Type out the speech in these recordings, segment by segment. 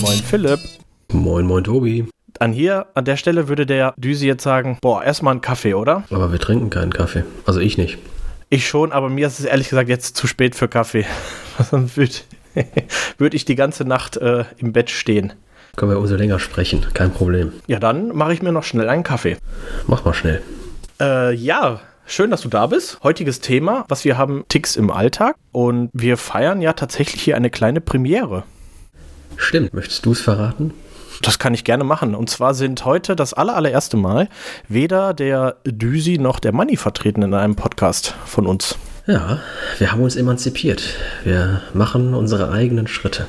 Moin Philipp. Moin, moin Tobi. An hier, an der Stelle würde der Düsi jetzt sagen, boah, erstmal einen Kaffee, oder? Aber wir trinken keinen Kaffee. Also ich nicht. Ich schon, aber mir ist es ehrlich gesagt jetzt zu spät für Kaffee. Sonst würde würd ich die ganze Nacht äh, im Bett stehen. Können wir umso länger sprechen, kein Problem. Ja, dann mache ich mir noch schnell einen Kaffee. Mach mal schnell. Äh, ja, schön, dass du da bist. Heutiges Thema, was wir haben, Ticks im Alltag. Und wir feiern ja tatsächlich hier eine kleine Premiere. Stimmt, möchtest du es verraten? Das kann ich gerne machen. Und zwar sind heute das aller, allererste Mal weder der Düsi noch der Money vertreten in einem Podcast von uns. Ja, wir haben uns emanzipiert. Wir machen unsere eigenen Schritte.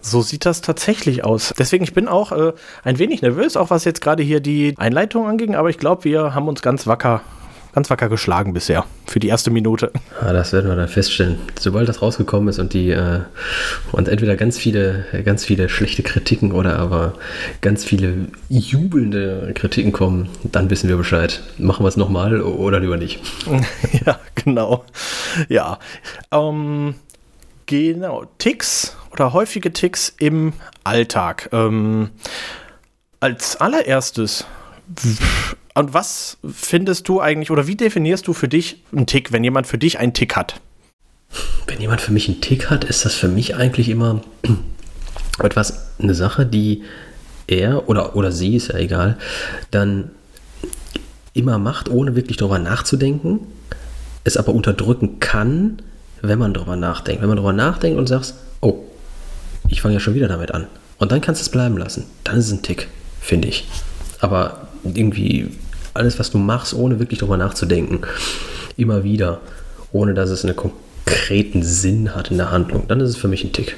So sieht das tatsächlich aus. Deswegen, ich bin auch äh, ein wenig nervös, auch was jetzt gerade hier die Einleitung anging, aber ich glaube, wir haben uns ganz wacker ganz wacker geschlagen bisher für die erste Minute. Ja, das werden wir dann feststellen. Sobald das rausgekommen ist und die äh, und entweder ganz viele, ganz viele schlechte Kritiken oder aber ganz viele jubelnde Kritiken kommen, dann wissen wir Bescheid. Machen wir es nochmal oder lieber nicht. ja, genau. Ja. Ähm, genau. Ticks oder häufige Ticks im Alltag. Ähm, als allererstes und was findest du eigentlich oder wie definierst du für dich einen Tick, wenn jemand für dich einen Tick hat? Wenn jemand für mich einen Tick hat, ist das für mich eigentlich immer etwas, eine Sache, die er oder, oder sie, ist ja egal, dann immer macht, ohne wirklich darüber nachzudenken, es aber unterdrücken kann, wenn man darüber nachdenkt. Wenn man darüber nachdenkt und sagt, oh, ich fange ja schon wieder damit an. Und dann kannst du es bleiben lassen. Dann ist es ein Tick, finde ich. Aber irgendwie alles, was du machst, ohne wirklich darüber nachzudenken, immer wieder, ohne dass es einen konkreten Sinn hat in der Handlung, dann ist es für mich ein Tick.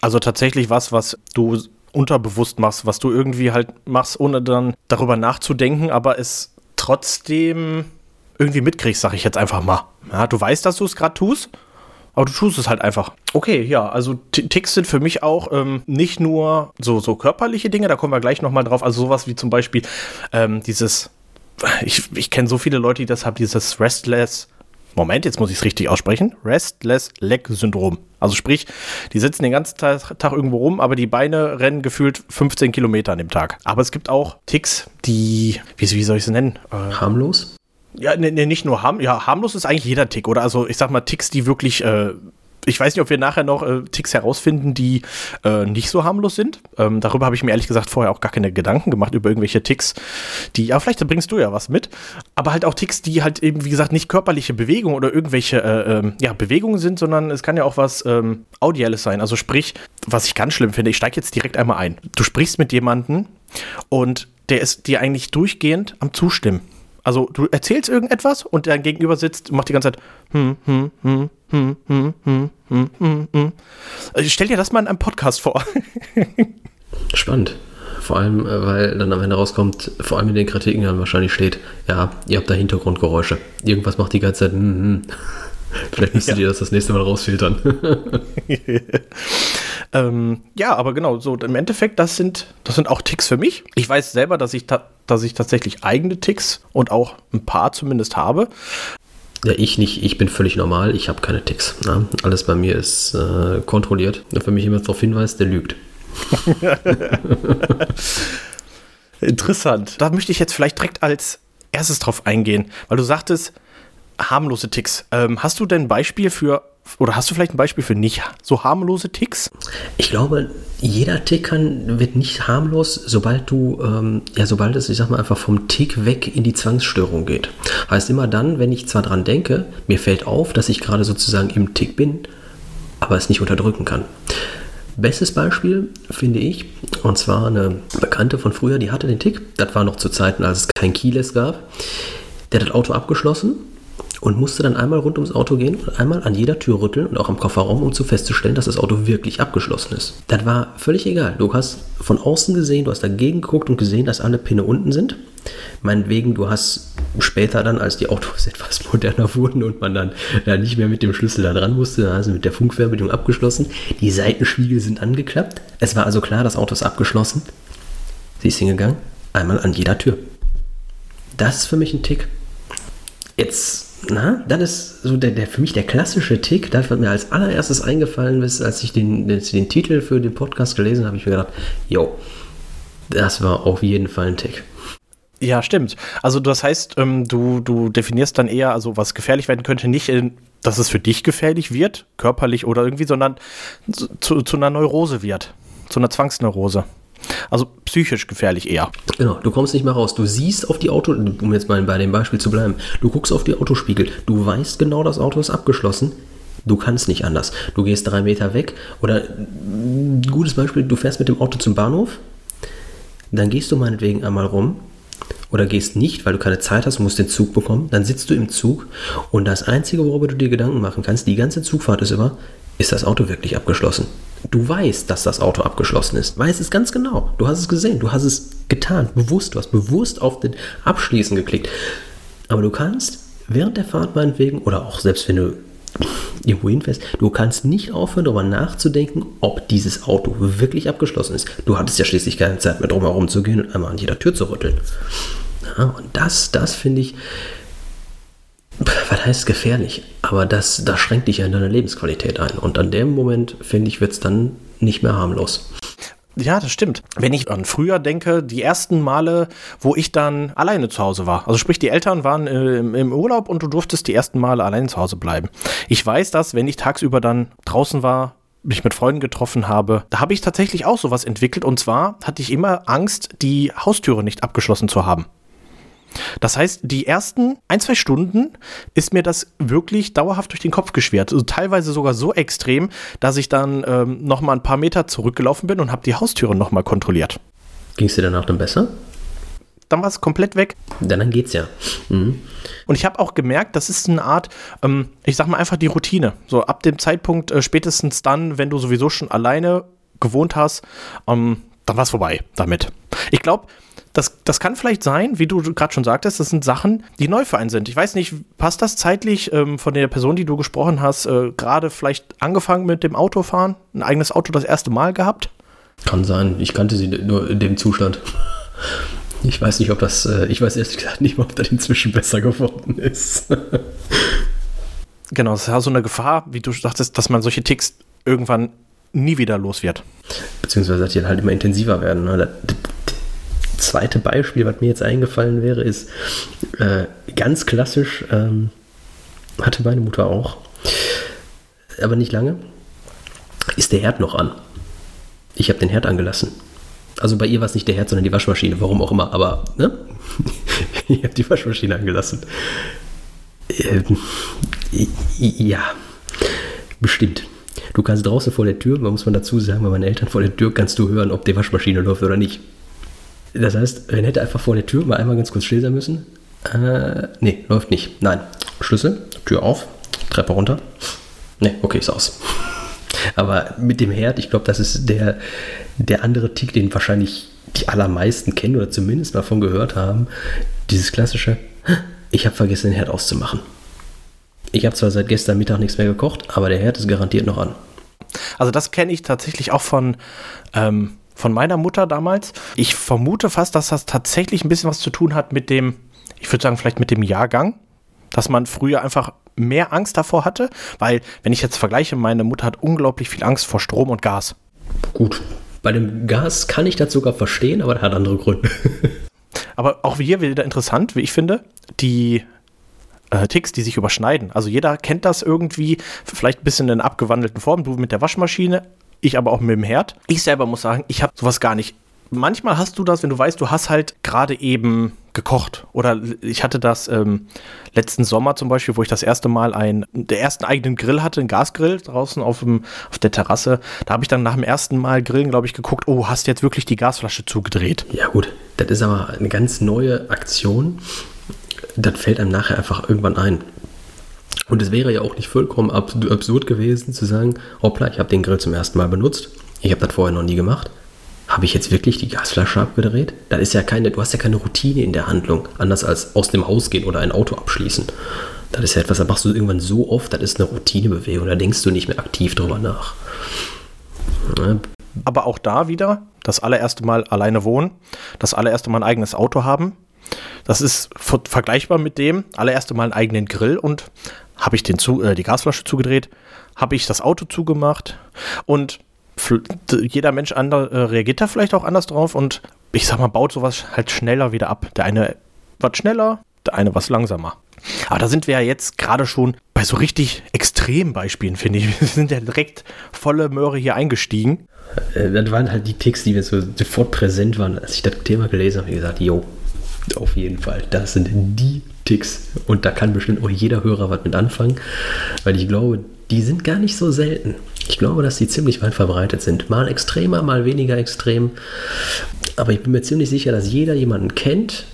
Also tatsächlich was, was du unterbewusst machst, was du irgendwie halt machst, ohne dann darüber nachzudenken, aber es trotzdem irgendwie mitkriegst, sag ich jetzt einfach mal. Ja, du weißt, dass du es gerade tust, aber du tust es halt einfach. Okay, ja, also Ticks sind für mich auch ähm, nicht nur so, so körperliche Dinge, da kommen wir gleich nochmal drauf, also sowas wie zum Beispiel ähm, dieses ich, ich kenne so viele Leute, die das haben, dieses Restless, Moment, jetzt muss ich es richtig aussprechen, Restless Leg Syndrom. Also sprich, die sitzen den ganzen Tag, Tag, irgendwo rum, aber die Beine rennen gefühlt 15 Kilometer an dem Tag. Aber es gibt auch Ticks, die, wie, wie soll ich sie nennen? Äh, harmlos? Ja, ne, ne, nicht nur harm, ja, harmlos ist eigentlich jeder Tick, oder? Also ich sag mal, Ticks, die wirklich äh, ich weiß nicht, ob wir nachher noch äh, Ticks herausfinden, die äh, nicht so harmlos sind. Ähm, darüber habe ich mir ehrlich gesagt vorher auch gar keine Gedanken gemacht, über irgendwelche Ticks, die, ja, vielleicht bringst du ja was mit, aber halt auch Ticks, die halt eben, wie gesagt, nicht körperliche Bewegungen oder irgendwelche äh, ähm, ja, Bewegungen sind, sondern es kann ja auch was ähm, Audielles sein. Also sprich, was ich ganz schlimm finde, ich steige jetzt direkt einmal ein. Du sprichst mit jemandem und der ist dir eigentlich durchgehend am Zustimmen. Also du erzählst irgendetwas und der Gegenüber sitzt und macht die ganze Zeit hm, hm, hm, hm, hm, hm, hm, hm, hm. Also stell dir das mal in einem Podcast vor. Spannend. Vor allem, weil dann am Ende rauskommt, vor allem in den Kritiken dann wahrscheinlich steht, ja, ihr habt da Hintergrundgeräusche. Irgendwas macht die ganze Zeit, hm, hm. Vielleicht müsstet ja. ihr das das nächste Mal rausfiltern. ähm, ja, aber genau, so im Endeffekt, das sind, das sind auch Ticks für mich. Ich weiß selber, dass ich, dass ich tatsächlich eigene Ticks und auch ein paar zumindest habe. Ja, ich nicht. Ich bin völlig normal. Ich habe keine Ticks. Ne? Alles bei mir ist äh, kontrolliert. Und wenn mich jemand darauf hinweist, der lügt. Interessant. Da möchte ich jetzt vielleicht direkt als erstes drauf eingehen, weil du sagtest, harmlose Ticks. Ähm, hast du denn ein Beispiel für, oder hast du vielleicht ein Beispiel für nicht so harmlose Ticks? Ich glaube, jeder Tick kann, wird nicht harmlos, sobald du, ähm, ja, sobald es, ich sag mal, einfach vom Tick weg in die Zwangsstörung geht. Heißt immer dann, wenn ich zwar dran denke, mir fällt auf, dass ich gerade sozusagen im Tick bin, aber es nicht unterdrücken kann. Bestes Beispiel finde ich, und zwar eine Bekannte von früher, die hatte den Tick, das war noch zu Zeiten, als es kein Keyless gab. Der hat das Auto abgeschlossen und musste dann einmal rund ums Auto gehen und einmal an jeder Tür rütteln und auch am Kofferraum, um zu festzustellen, dass das Auto wirklich abgeschlossen ist. Das war völlig egal. Du hast von außen gesehen, du hast dagegen geguckt und gesehen, dass alle Pinne unten sind. Meinetwegen, du hast später dann, als die Autos etwas moderner wurden und man dann ja, nicht mehr mit dem Schlüssel da dran musste, also mit der Funkfernbedienung abgeschlossen. Die Seitenspiegel sind angeklappt. Es war also klar, das Auto ist abgeschlossen. Sie ist hingegangen, einmal an jeder Tür. Das ist für mich ein Tick. Jetzt Na, das ist so der, der für mich der klassische Tick. Das wird mir als allererstes eingefallen ist, als ich den, den, den Titel für den Podcast gelesen habe, ich mir gedacht, jo, das war auf jeden Fall ein Tick. Ja, stimmt. Also das heißt, ähm, du, du definierst dann eher, also was gefährlich werden könnte, nicht, in, dass es für dich gefährlich wird, körperlich oder irgendwie, sondern zu, zu einer Neurose wird, zu einer Zwangsneurose. Also psychisch gefährlich eher. Genau, du kommst nicht mehr raus. Du siehst auf die Auto, um jetzt mal bei dem Beispiel zu bleiben, du guckst auf die Autospiegel, du weißt genau, das Auto ist abgeschlossen. Du kannst nicht anders. Du gehst drei Meter weg oder ein gutes Beispiel, du fährst mit dem Auto zum Bahnhof, dann gehst du meinetwegen einmal rum oder gehst nicht, weil du keine Zeit hast, musst den Zug bekommen, dann sitzt du im Zug und das Einzige, worüber du dir Gedanken machen kannst, die ganze Zugfahrt ist über, ist das Auto wirklich abgeschlossen? Du weißt, dass das Auto abgeschlossen ist. Weißt es ganz genau. Du hast es gesehen. Du hast es getan. Bewusst. Du hast bewusst auf den Abschließen geklickt. Aber du kannst während der Fahrt meinetwegen oder auch selbst wenn du irgendwo hinfährst, du kannst nicht aufhören, darüber nachzudenken, ob dieses Auto wirklich abgeschlossen ist. Du hattest ja schließlich keine Zeit mehr drum herum zu gehen und einmal an jeder Tür zu rütteln. Ja, und das, das finde ich, was heißt gefährlich? Aber das, das schränkt dich ja in deiner Lebensqualität ein. Und an dem Moment, finde ich, wird es dann nicht mehr harmlos. Ja, das stimmt. Wenn ich an früher denke, die ersten Male, wo ich dann alleine zu Hause war. Also sprich, die Eltern waren äh, im Urlaub und du durftest die ersten Male alleine zu Hause bleiben. Ich weiß das, wenn ich tagsüber dann draußen war, mich mit Freunden getroffen habe, da habe ich tatsächlich auch sowas entwickelt. Und zwar hatte ich immer Angst, die Haustüre nicht abgeschlossen zu haben. Das heißt, die ersten ein, zwei Stunden ist mir das wirklich dauerhaft durch den Kopf geschwert. Also teilweise sogar so extrem, dass ich dann ähm, noch mal ein paar Meter zurückgelaufen bin und habe die Haustüre noch mal kontrolliert. Ging es dir danach dann besser? Dann war es komplett weg. Dann, dann geht's ja. Mhm. Und ich habe auch gemerkt, das ist eine Art, ähm, ich sag mal einfach die Routine. So ab dem Zeitpunkt, äh, spätestens dann, wenn du sowieso schon alleine gewohnt hast, ähm, dann war es vorbei damit. Ich glaube, das, das kann vielleicht sein, wie du gerade schon sagtest, das sind Sachen, die neu für einen sind. Ich weiß nicht, passt das zeitlich ähm, von der Person, die du gesprochen hast, äh, gerade vielleicht angefangen mit dem Autofahren, ein eigenes Auto das erste Mal gehabt? Kann sein. Ich kannte sie nur in dem Zustand. Ich weiß nicht, ob das, äh, ich weiß ehrlich gesagt nicht mal, ob das inzwischen besser geworden ist. genau, das ist ja so eine Gefahr, wie du sagtest, dass man solche Ticks irgendwann nie wieder los wird. Beziehungsweise, dass die halt immer intensiver werden. Ne? Das, zweite Beispiel, was mir jetzt eingefallen wäre, ist äh, ganz klassisch, ähm, hatte meine Mutter auch, aber nicht lange, ist der Herd noch an. Ich habe den Herd angelassen. Also bei ihr war es nicht der Herd, sondern die Waschmaschine, warum auch immer, aber ne? ich habe die Waschmaschine angelassen. Ähm, ja, bestimmt. Du kannst draußen vor der Tür, man muss man dazu sagen, bei meinen Eltern vor der Tür kannst du hören, ob die Waschmaschine läuft oder nicht. Das heißt, René hätte einfach vor der Tür mal einmal ganz kurz still sein müssen. Äh, nee, läuft nicht. Nein. Schlüssel, Tür auf, Treppe runter. Nee, okay, ist aus. Aber mit dem Herd, ich glaube, das ist der, der andere Tick, den wahrscheinlich die allermeisten kennen oder zumindest mal von gehört haben. Dieses klassische, ich habe vergessen, den Herd auszumachen. Ich habe zwar seit gestern Mittag nichts mehr gekocht, aber der Herd ist garantiert noch an. Also das kenne ich tatsächlich auch von ähm, von meiner Mutter damals. Ich vermute fast, dass das tatsächlich ein bisschen was zu tun hat mit dem, ich würde sagen, vielleicht mit dem Jahrgang, dass man früher einfach mehr Angst davor hatte, weil, wenn ich jetzt vergleiche, meine Mutter hat unglaublich viel Angst vor Strom und Gas. Gut, bei dem Gas kann ich das sogar verstehen, aber das hat andere Gründe. aber auch hier wieder interessant, wie ich finde, die äh, Ticks, die sich überschneiden. Also jeder kennt das irgendwie, vielleicht ein bisschen in abgewandelten Form. Du mit der Waschmaschine, ich aber auch mit dem Herd. Ich selber muss sagen, ich habe sowas gar nicht. Manchmal hast du das, wenn du weißt, du hast halt gerade eben gekocht. Oder ich hatte das ähm, letzten Sommer zum Beispiel, wo ich das erste Mal einen, der ersten eigenen Grill hatte, einen Gasgrill draußen auf, dem, auf der Terrasse. Da habe ich dann nach dem ersten Mal Grillen, glaube ich, geguckt, oh, hast du jetzt wirklich die Gasflasche zugedreht? Ja gut, das ist aber eine ganz neue Aktion. Das fällt einem nachher einfach irgendwann ein. Und es wäre ja auch nicht vollkommen absurd gewesen zu sagen, hoppla, ich habe den Grill zum ersten Mal benutzt, ich habe das vorher noch nie gemacht. Habe ich jetzt wirklich die Gasflasche abgedreht? Da ist ja keine, du hast ja keine Routine in der Handlung, anders als aus dem Haus gehen oder ein Auto abschließen. Das ist ja etwas, da machst du irgendwann so oft, das ist eine Routinebewegung, da denkst du nicht mehr aktiv drüber nach. Ja. Aber auch da wieder, das allererste Mal alleine wohnen, das allererste Mal ein eigenes Auto haben, Das ist vergleichbar mit dem allererste Mal einen eigenen Grill und habe ich den zu, äh, die Gasflasche zugedreht, habe ich das Auto zugemacht und jeder Mensch andere, äh, reagiert da vielleicht auch anders drauf und ich sag mal, baut sowas halt schneller wieder ab. Der eine wird schneller, der eine was langsamer. Aber da sind wir ja jetzt gerade schon bei so richtig extremen Beispielen, finde ich. Wir sind ja direkt volle Möhre hier eingestiegen. Äh, das waren halt die Ticks, die mir so sofort präsent waren, als ich das Thema gelesen habe. Ich gesagt, jo, auf jeden Fall, das sind die Ticks. Und da kann bestimmt auch jeder Hörer was mit anfangen, weil ich glaube, die sind gar nicht so selten. Ich glaube, dass die ziemlich weit verbreitet sind. Mal extremer, mal weniger extrem. Aber ich bin mir ziemlich sicher, dass jeder jemanden kennt,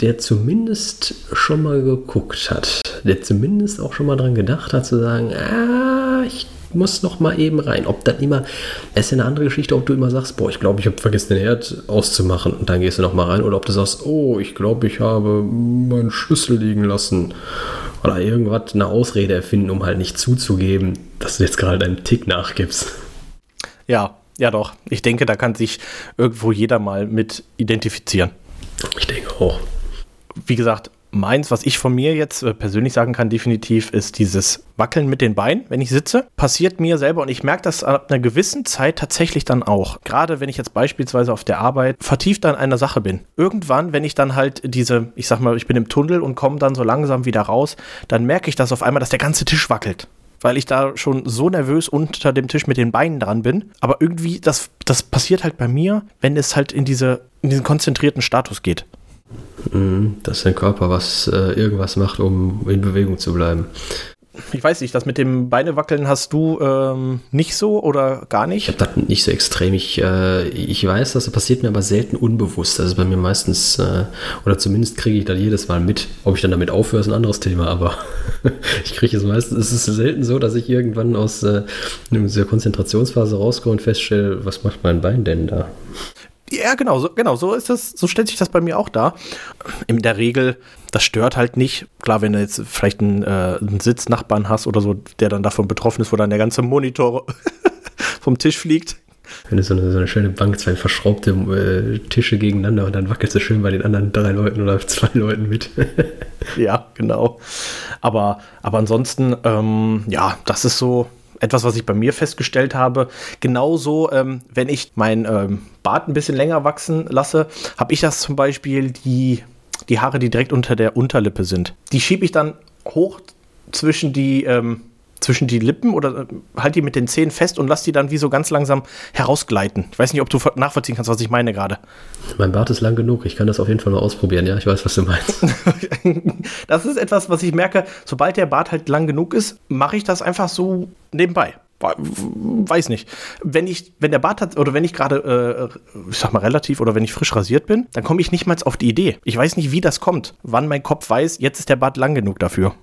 der zumindest schon mal geguckt hat, der zumindest auch schon mal dran gedacht hat zu sagen, ah, ich muss noch mal eben rein. Ob das immer, es ist eine andere Geschichte, ob du immer sagst, boah, ich glaube, ich habe vergessen den Herd auszumachen und dann gehst du noch mal rein oder ob du sagst, oh, ich glaube, ich habe meinen Schlüssel liegen lassen oder irgendwas, eine Ausrede erfinden, um halt nicht zuzugeben, dass du jetzt gerade deinen Tick nachgibst. Ja, ja doch. Ich denke, da kann sich irgendwo jeder mal mit identifizieren. Ich denke auch wie gesagt, meins, was ich von mir jetzt äh, persönlich sagen kann, definitiv ist dieses Wackeln mit den Beinen, wenn ich sitze. Passiert mir selber und ich merke das ab einer gewissen Zeit tatsächlich dann auch. Gerade wenn ich jetzt beispielsweise auf der Arbeit vertieft an einer Sache bin. Irgendwann, wenn ich dann halt diese, ich sag mal, ich bin im Tunnel und komme dann so langsam wieder raus, dann merke ich das auf einmal, dass der ganze Tisch wackelt weil ich da schon so nervös unter dem Tisch mit den Beinen dran bin. Aber irgendwie, das, das passiert halt bei mir, wenn es halt in, diese, in diesen konzentrierten Status geht. Mhm, dass dein Körper was äh, irgendwas macht, um in Bewegung zu bleiben. Ich weiß nicht, das mit dem Beinewackeln hast du ähm, nicht so oder gar nicht? Ich habe das nicht so extrem. Ich, äh, ich weiß, das passiert mir aber selten unbewusst. Das ist bei mir meistens, äh, oder zumindest kriege ich das jedes Mal mit. Ob ich dann damit aufhöre, ist ein anderes Thema, aber ich kriege es meistens, es ist selten so, dass ich irgendwann aus äh, dieser Konzentrationsphase rauskomme und feststelle, was macht mein Bein denn da? Ja, genau, so, genau, so ist das, so stellt sich das bei mir auch dar. In der Regel, das stört halt nicht. Klar, wenn du jetzt vielleicht einen, äh, einen Sitznachbarn hast oder so, der dann davon betroffen ist, wo dann der ganze Monitor vom Tisch fliegt. Wenn du so eine, so eine schöne Bank, zwei verschraubte äh, Tische gegeneinander und dann wackelst du schön bei den anderen drei Leuten oder zwei Leuten mit. ja, genau. Aber, aber ansonsten, ähm, ja, das ist so, etwas, was ich bei mir festgestellt habe. Genauso, ähm, wenn ich mein ähm, Bart ein bisschen länger wachsen lasse, habe ich das zum Beispiel die, die Haare, die direkt unter der Unterlippe sind. Die schiebe ich dann hoch zwischen die, ähm, zwischen die Lippen oder äh, halt die mit den Zähnen fest und lass die dann wie so ganz langsam herausgleiten. Ich weiß nicht, ob du nachvollziehen kannst, was ich meine gerade. Mein Bart ist lang genug. Ich kann das auf jeden Fall mal ausprobieren. Ja, ich weiß, was du meinst. das ist etwas, was ich merke, sobald der Bart halt lang genug ist, mache ich das einfach so nebenbei. Weiß nicht. Wenn ich, wenn der Bart hat, oder wenn ich gerade, äh, ich sag mal relativ, oder wenn ich frisch rasiert bin, dann komme ich nicht mal auf die Idee. Ich weiß nicht, wie das kommt. Wann mein Kopf weiß, jetzt ist der Bart lang genug dafür.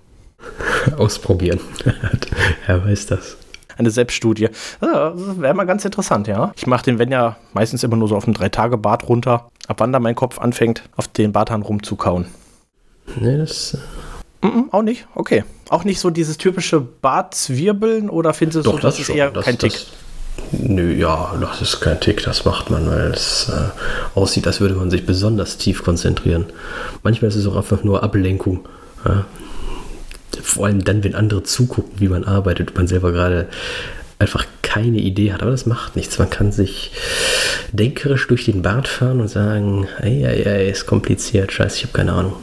Ausprobieren. er weiß das. Eine Selbststudie. Das wäre mal ganz interessant, ja. Ich mache den, wenn ja, meistens immer nur so auf einen Drei-Tage-Bart runter. Ab wann da mein Kopf anfängt, auf den Barthahn rumzukauen. Nee, das. Mm -mm, auch nicht? Okay. Auch nicht so dieses typische Bartzwirbeln oder findest du, Doch, das, das ist eher das, kein Tick? Das, nö, ja, das ist kein Tick, das macht man, weil es äh, aussieht, als würde man sich besonders tief konzentrieren. Manchmal ist es auch einfach nur Ablenkung. Ja? Vor allem dann, wenn andere zugucken, wie man arbeitet und man selber gerade einfach keine Idee hat. Aber das macht nichts. Man kann sich denkerisch durch den Bart fahren und sagen, ey, ey, ey, ist kompliziert, scheiße, ich habe keine Ahnung.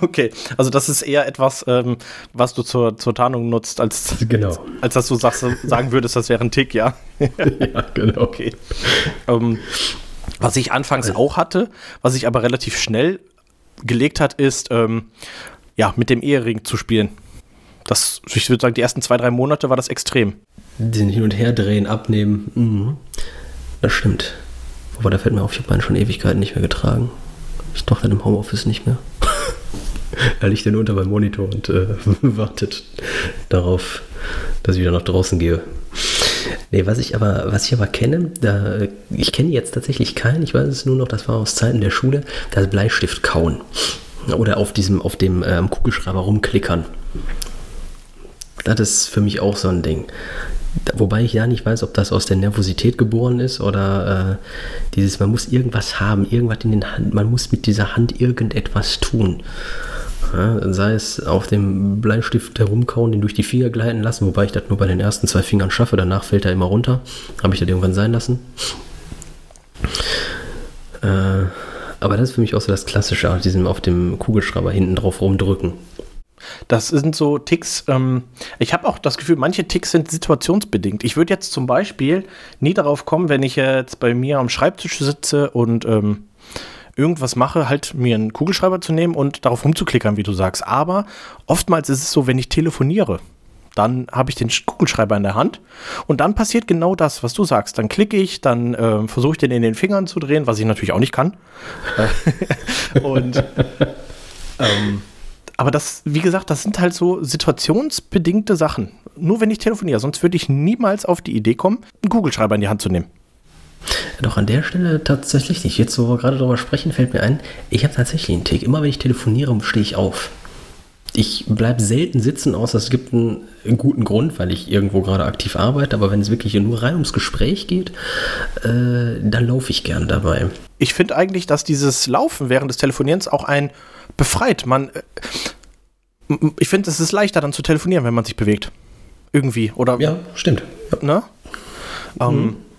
Okay, also das ist eher etwas, ähm, was du zur, zur Tarnung nutzt, als, genau. als, als dass du sagst, sagen würdest, das wäre ein Tick, ja. ja, genau. Okay. Ähm, was ich anfangs also. auch hatte, was ich aber relativ schnell gelegt hat, ist, ähm, ja, mit dem Ehering zu spielen. Das, ich würde sagen, die ersten zwei, drei Monate war das extrem. Den Hin- und Herdrehen, abnehmen. Mhm. Das stimmt. Wobei, da fällt mir auf, ich habe meinen schon Ewigkeiten nicht mehr getragen. Ich doch dann im Homeoffice nicht mehr. er liegt dann unter meinem Monitor und äh, wartet darauf, dass ich wieder nach draußen gehe. Nee, was ich aber, was ich aber kenne, da, ich kenne jetzt tatsächlich keinen, ich weiß es nur noch, das war aus Zeiten der Schule, das Bleistift kauen. Oder auf diesem, auf dem ähm, Kugelschreiber rumklickern. Das ist für mich auch so ein Ding. Wobei ich ja nicht weiß, ob das aus der Nervosität geboren ist oder äh, dieses, man muss irgendwas haben, irgendwas in den Hand, man muss mit dieser Hand irgendetwas tun. Ja, sei es auf dem Bleistift herumkauen, den durch die Finger gleiten lassen, wobei ich das nur bei den ersten zwei Fingern schaffe, danach fällt er immer runter. Habe ich das irgendwann sein lassen. Äh, aber das ist für mich auch so das Klassische, diesem auf dem Kugelschreiber hinten drauf rumdrücken. Das sind so Ticks. Ähm, ich habe auch das Gefühl, manche Ticks sind situationsbedingt. Ich würde jetzt zum Beispiel nie darauf kommen, wenn ich jetzt bei mir am Schreibtisch sitze und ähm, irgendwas mache, halt mir einen Kugelschreiber zu nehmen und darauf rumzuklickern, wie du sagst. Aber oftmals ist es so, wenn ich telefoniere, dann habe ich den Kugelschreiber in der Hand und dann passiert genau das, was du sagst. Dann klicke ich, dann äh, versuche ich den in den Fingern zu drehen, was ich natürlich auch nicht kann. und ähm, aber das, wie gesagt, das sind halt so situationsbedingte Sachen. Nur wenn ich telefoniere, sonst würde ich niemals auf die Idee kommen, einen Kugelschreiber in die Hand zu nehmen. Doch an der Stelle tatsächlich nicht. Jetzt, wo wir gerade darüber sprechen, fällt mir ein, ich habe tatsächlich einen Tick. Immer wenn ich telefoniere, stehe ich auf. Ich bleibe selten sitzen, außer es gibt einen, einen, guten Grund, weil ich irgendwo gerade aktiv arbeite. Aber wenn es wirklich nur rein ums Gespräch geht, äh, dann laufe ich gern dabei. Ich finde eigentlich, dass dieses Laufen während des Telefonierens auch ein befreit. Man, äh, ich finde, es ist leichter dann zu telefonieren, wenn man sich bewegt. Irgendwie, oder? Ja, stimmt. Ne? Mhm. Ähm, äh,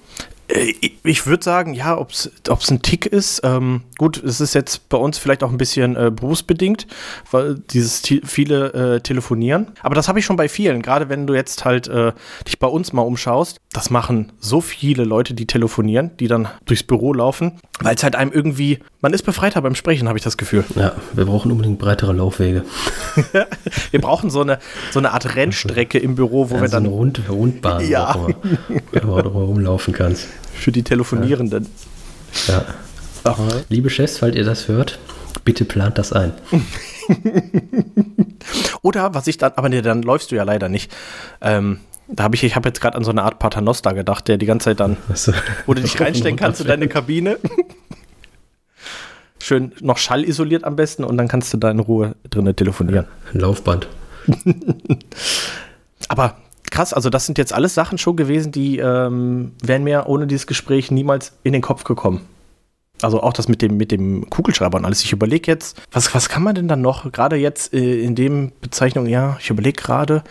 ich würde sagen, ja, ob es ein Tick ist. Ähm, gut, es ist jetzt bei uns vielleicht auch ein bisschen äh, berufsbedingt, weil dieses viele äh, telefonieren. Aber das habe ich schon bei vielen. Gerade wenn du jetzt halt äh, dich bei uns mal umschaust, das machen so viele Leute, die telefonieren, die dann durchs Büro laufen, weil es halt einem irgendwie, man ist befreiter beim Sprechen, habe ich das Gefühl. Ja, wir brauchen unbedingt breitere Laufwege. wir brauchen so eine, so eine Art Rennstrecke im Büro, wo ja, wir dann. So eine Rund, Rundbahn, ja. wo du rumlaufen kannst für die Telefonierenden. Ja. ja. Liebe Chefs, falls ihr das hört, bitte plant das ein. Oder was ich dann, aber nee, dann läufst du ja leider nicht. Ähm, da habe ich, ich habe jetzt gerade an so eine Art Paternoster gedacht, der die ganze Zeit dann, so. wo du dich reinstellen kannst in deine Kabine. Schön noch schallisoliert am besten und dann kannst du da in Ruhe drinnen telefonieren. Ein Laufband. aber krass, also das sind jetzt alles Sachen schon gewesen, die ähm, wären mir ohne dieses Gespräch niemals in den Kopf gekommen. Also auch das mit dem, mit dem Kugelschreiber und alles. Ich überlege jetzt, was, was kann man denn dann noch, gerade jetzt äh, in dem Bezeichnung, ja, ich überlege gerade,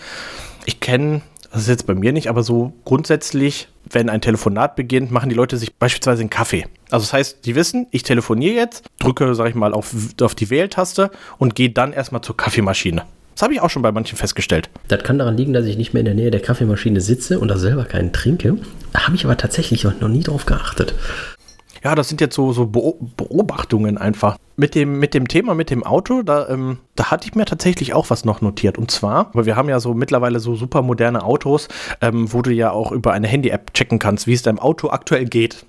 ich kenne, das ist jetzt bei mir nicht, aber so grundsätzlich, wenn ein Telefonat beginnt, machen die Leute sich beispielsweise einen Kaffee. Also das heißt, die wissen, ich telefoniere jetzt, drücke, sag ich mal, auf, auf die Wähltaste und gehe dann erstmal zur Kaffeemaschine. Das habe ich auch schon bei manchen festgestellt. Das kann daran liegen, dass ich nicht mehr in der Nähe der Kaffeemaschine sitze und da selber keinen trinke. Da habe ich aber tatsächlich noch nie drauf geachtet. Ja, das sind jetzt so, so Beobachtungen einfach. Mit dem, mit dem Thema, mit dem Auto, da, ähm, da hatte ich mir tatsächlich auch was noch notiert. Und zwar, weil wir haben ja so mittlerweile so super moderne Autos, ähm, wo du ja auch über eine Handy-App checken kannst, wie es deinem Auto aktuell geht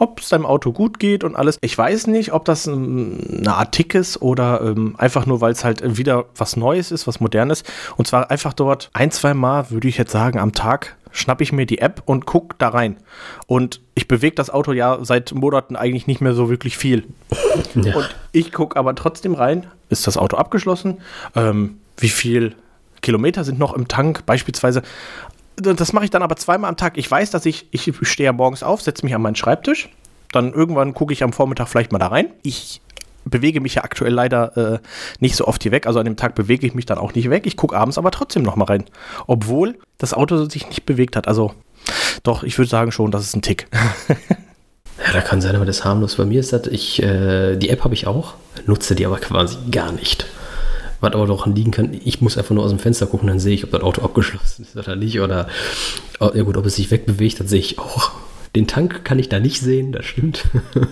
ob es deinem Auto gut geht und alles. Ich weiß nicht, ob das eine Art Tick ist oder ähm, einfach nur, weil es halt wieder was Neues ist, was Modernes. Und zwar einfach dort ein, zwei Mal, würde ich jetzt sagen, am Tag schnappe ich mir die App und gucke da rein. Und ich bewege das Auto ja seit Monaten eigentlich nicht mehr so wirklich viel. Ja. Und ich gucke aber trotzdem rein, ist das Auto abgeschlossen? Ähm, wie viel Kilometer sind noch im Tank? Beispielsweise das mache ich dann aber zweimal am Tag. Ich weiß, dass ich, ich stehe ja morgens auf, setze mich an meinen Schreibtisch. Dann irgendwann gucke ich am Vormittag vielleicht mal da rein. Ich bewege mich ja aktuell leider äh, nicht so oft hier weg. Also an dem Tag bewege ich mich dann auch nicht weg. Ich gucke abends aber trotzdem noch mal rein. Obwohl das Auto sich nicht bewegt hat. Also doch, ich würde sagen schon, das ist ein Tick. ja, da kann sein, aber das harmlos. Bei mir ist das, ich, äh, die App habe ich auch, nutze die aber quasi gar nicht. Was aber doch liegen kann, ich muss einfach nur aus dem Fenster gucken, dann sehe ich, ob das Auto abgeschlossen ist oder nicht. Oder, oh, ja gut, ob es sich wegbewegt, das sehe ich auch. Den Tank kann ich da nicht sehen, das stimmt.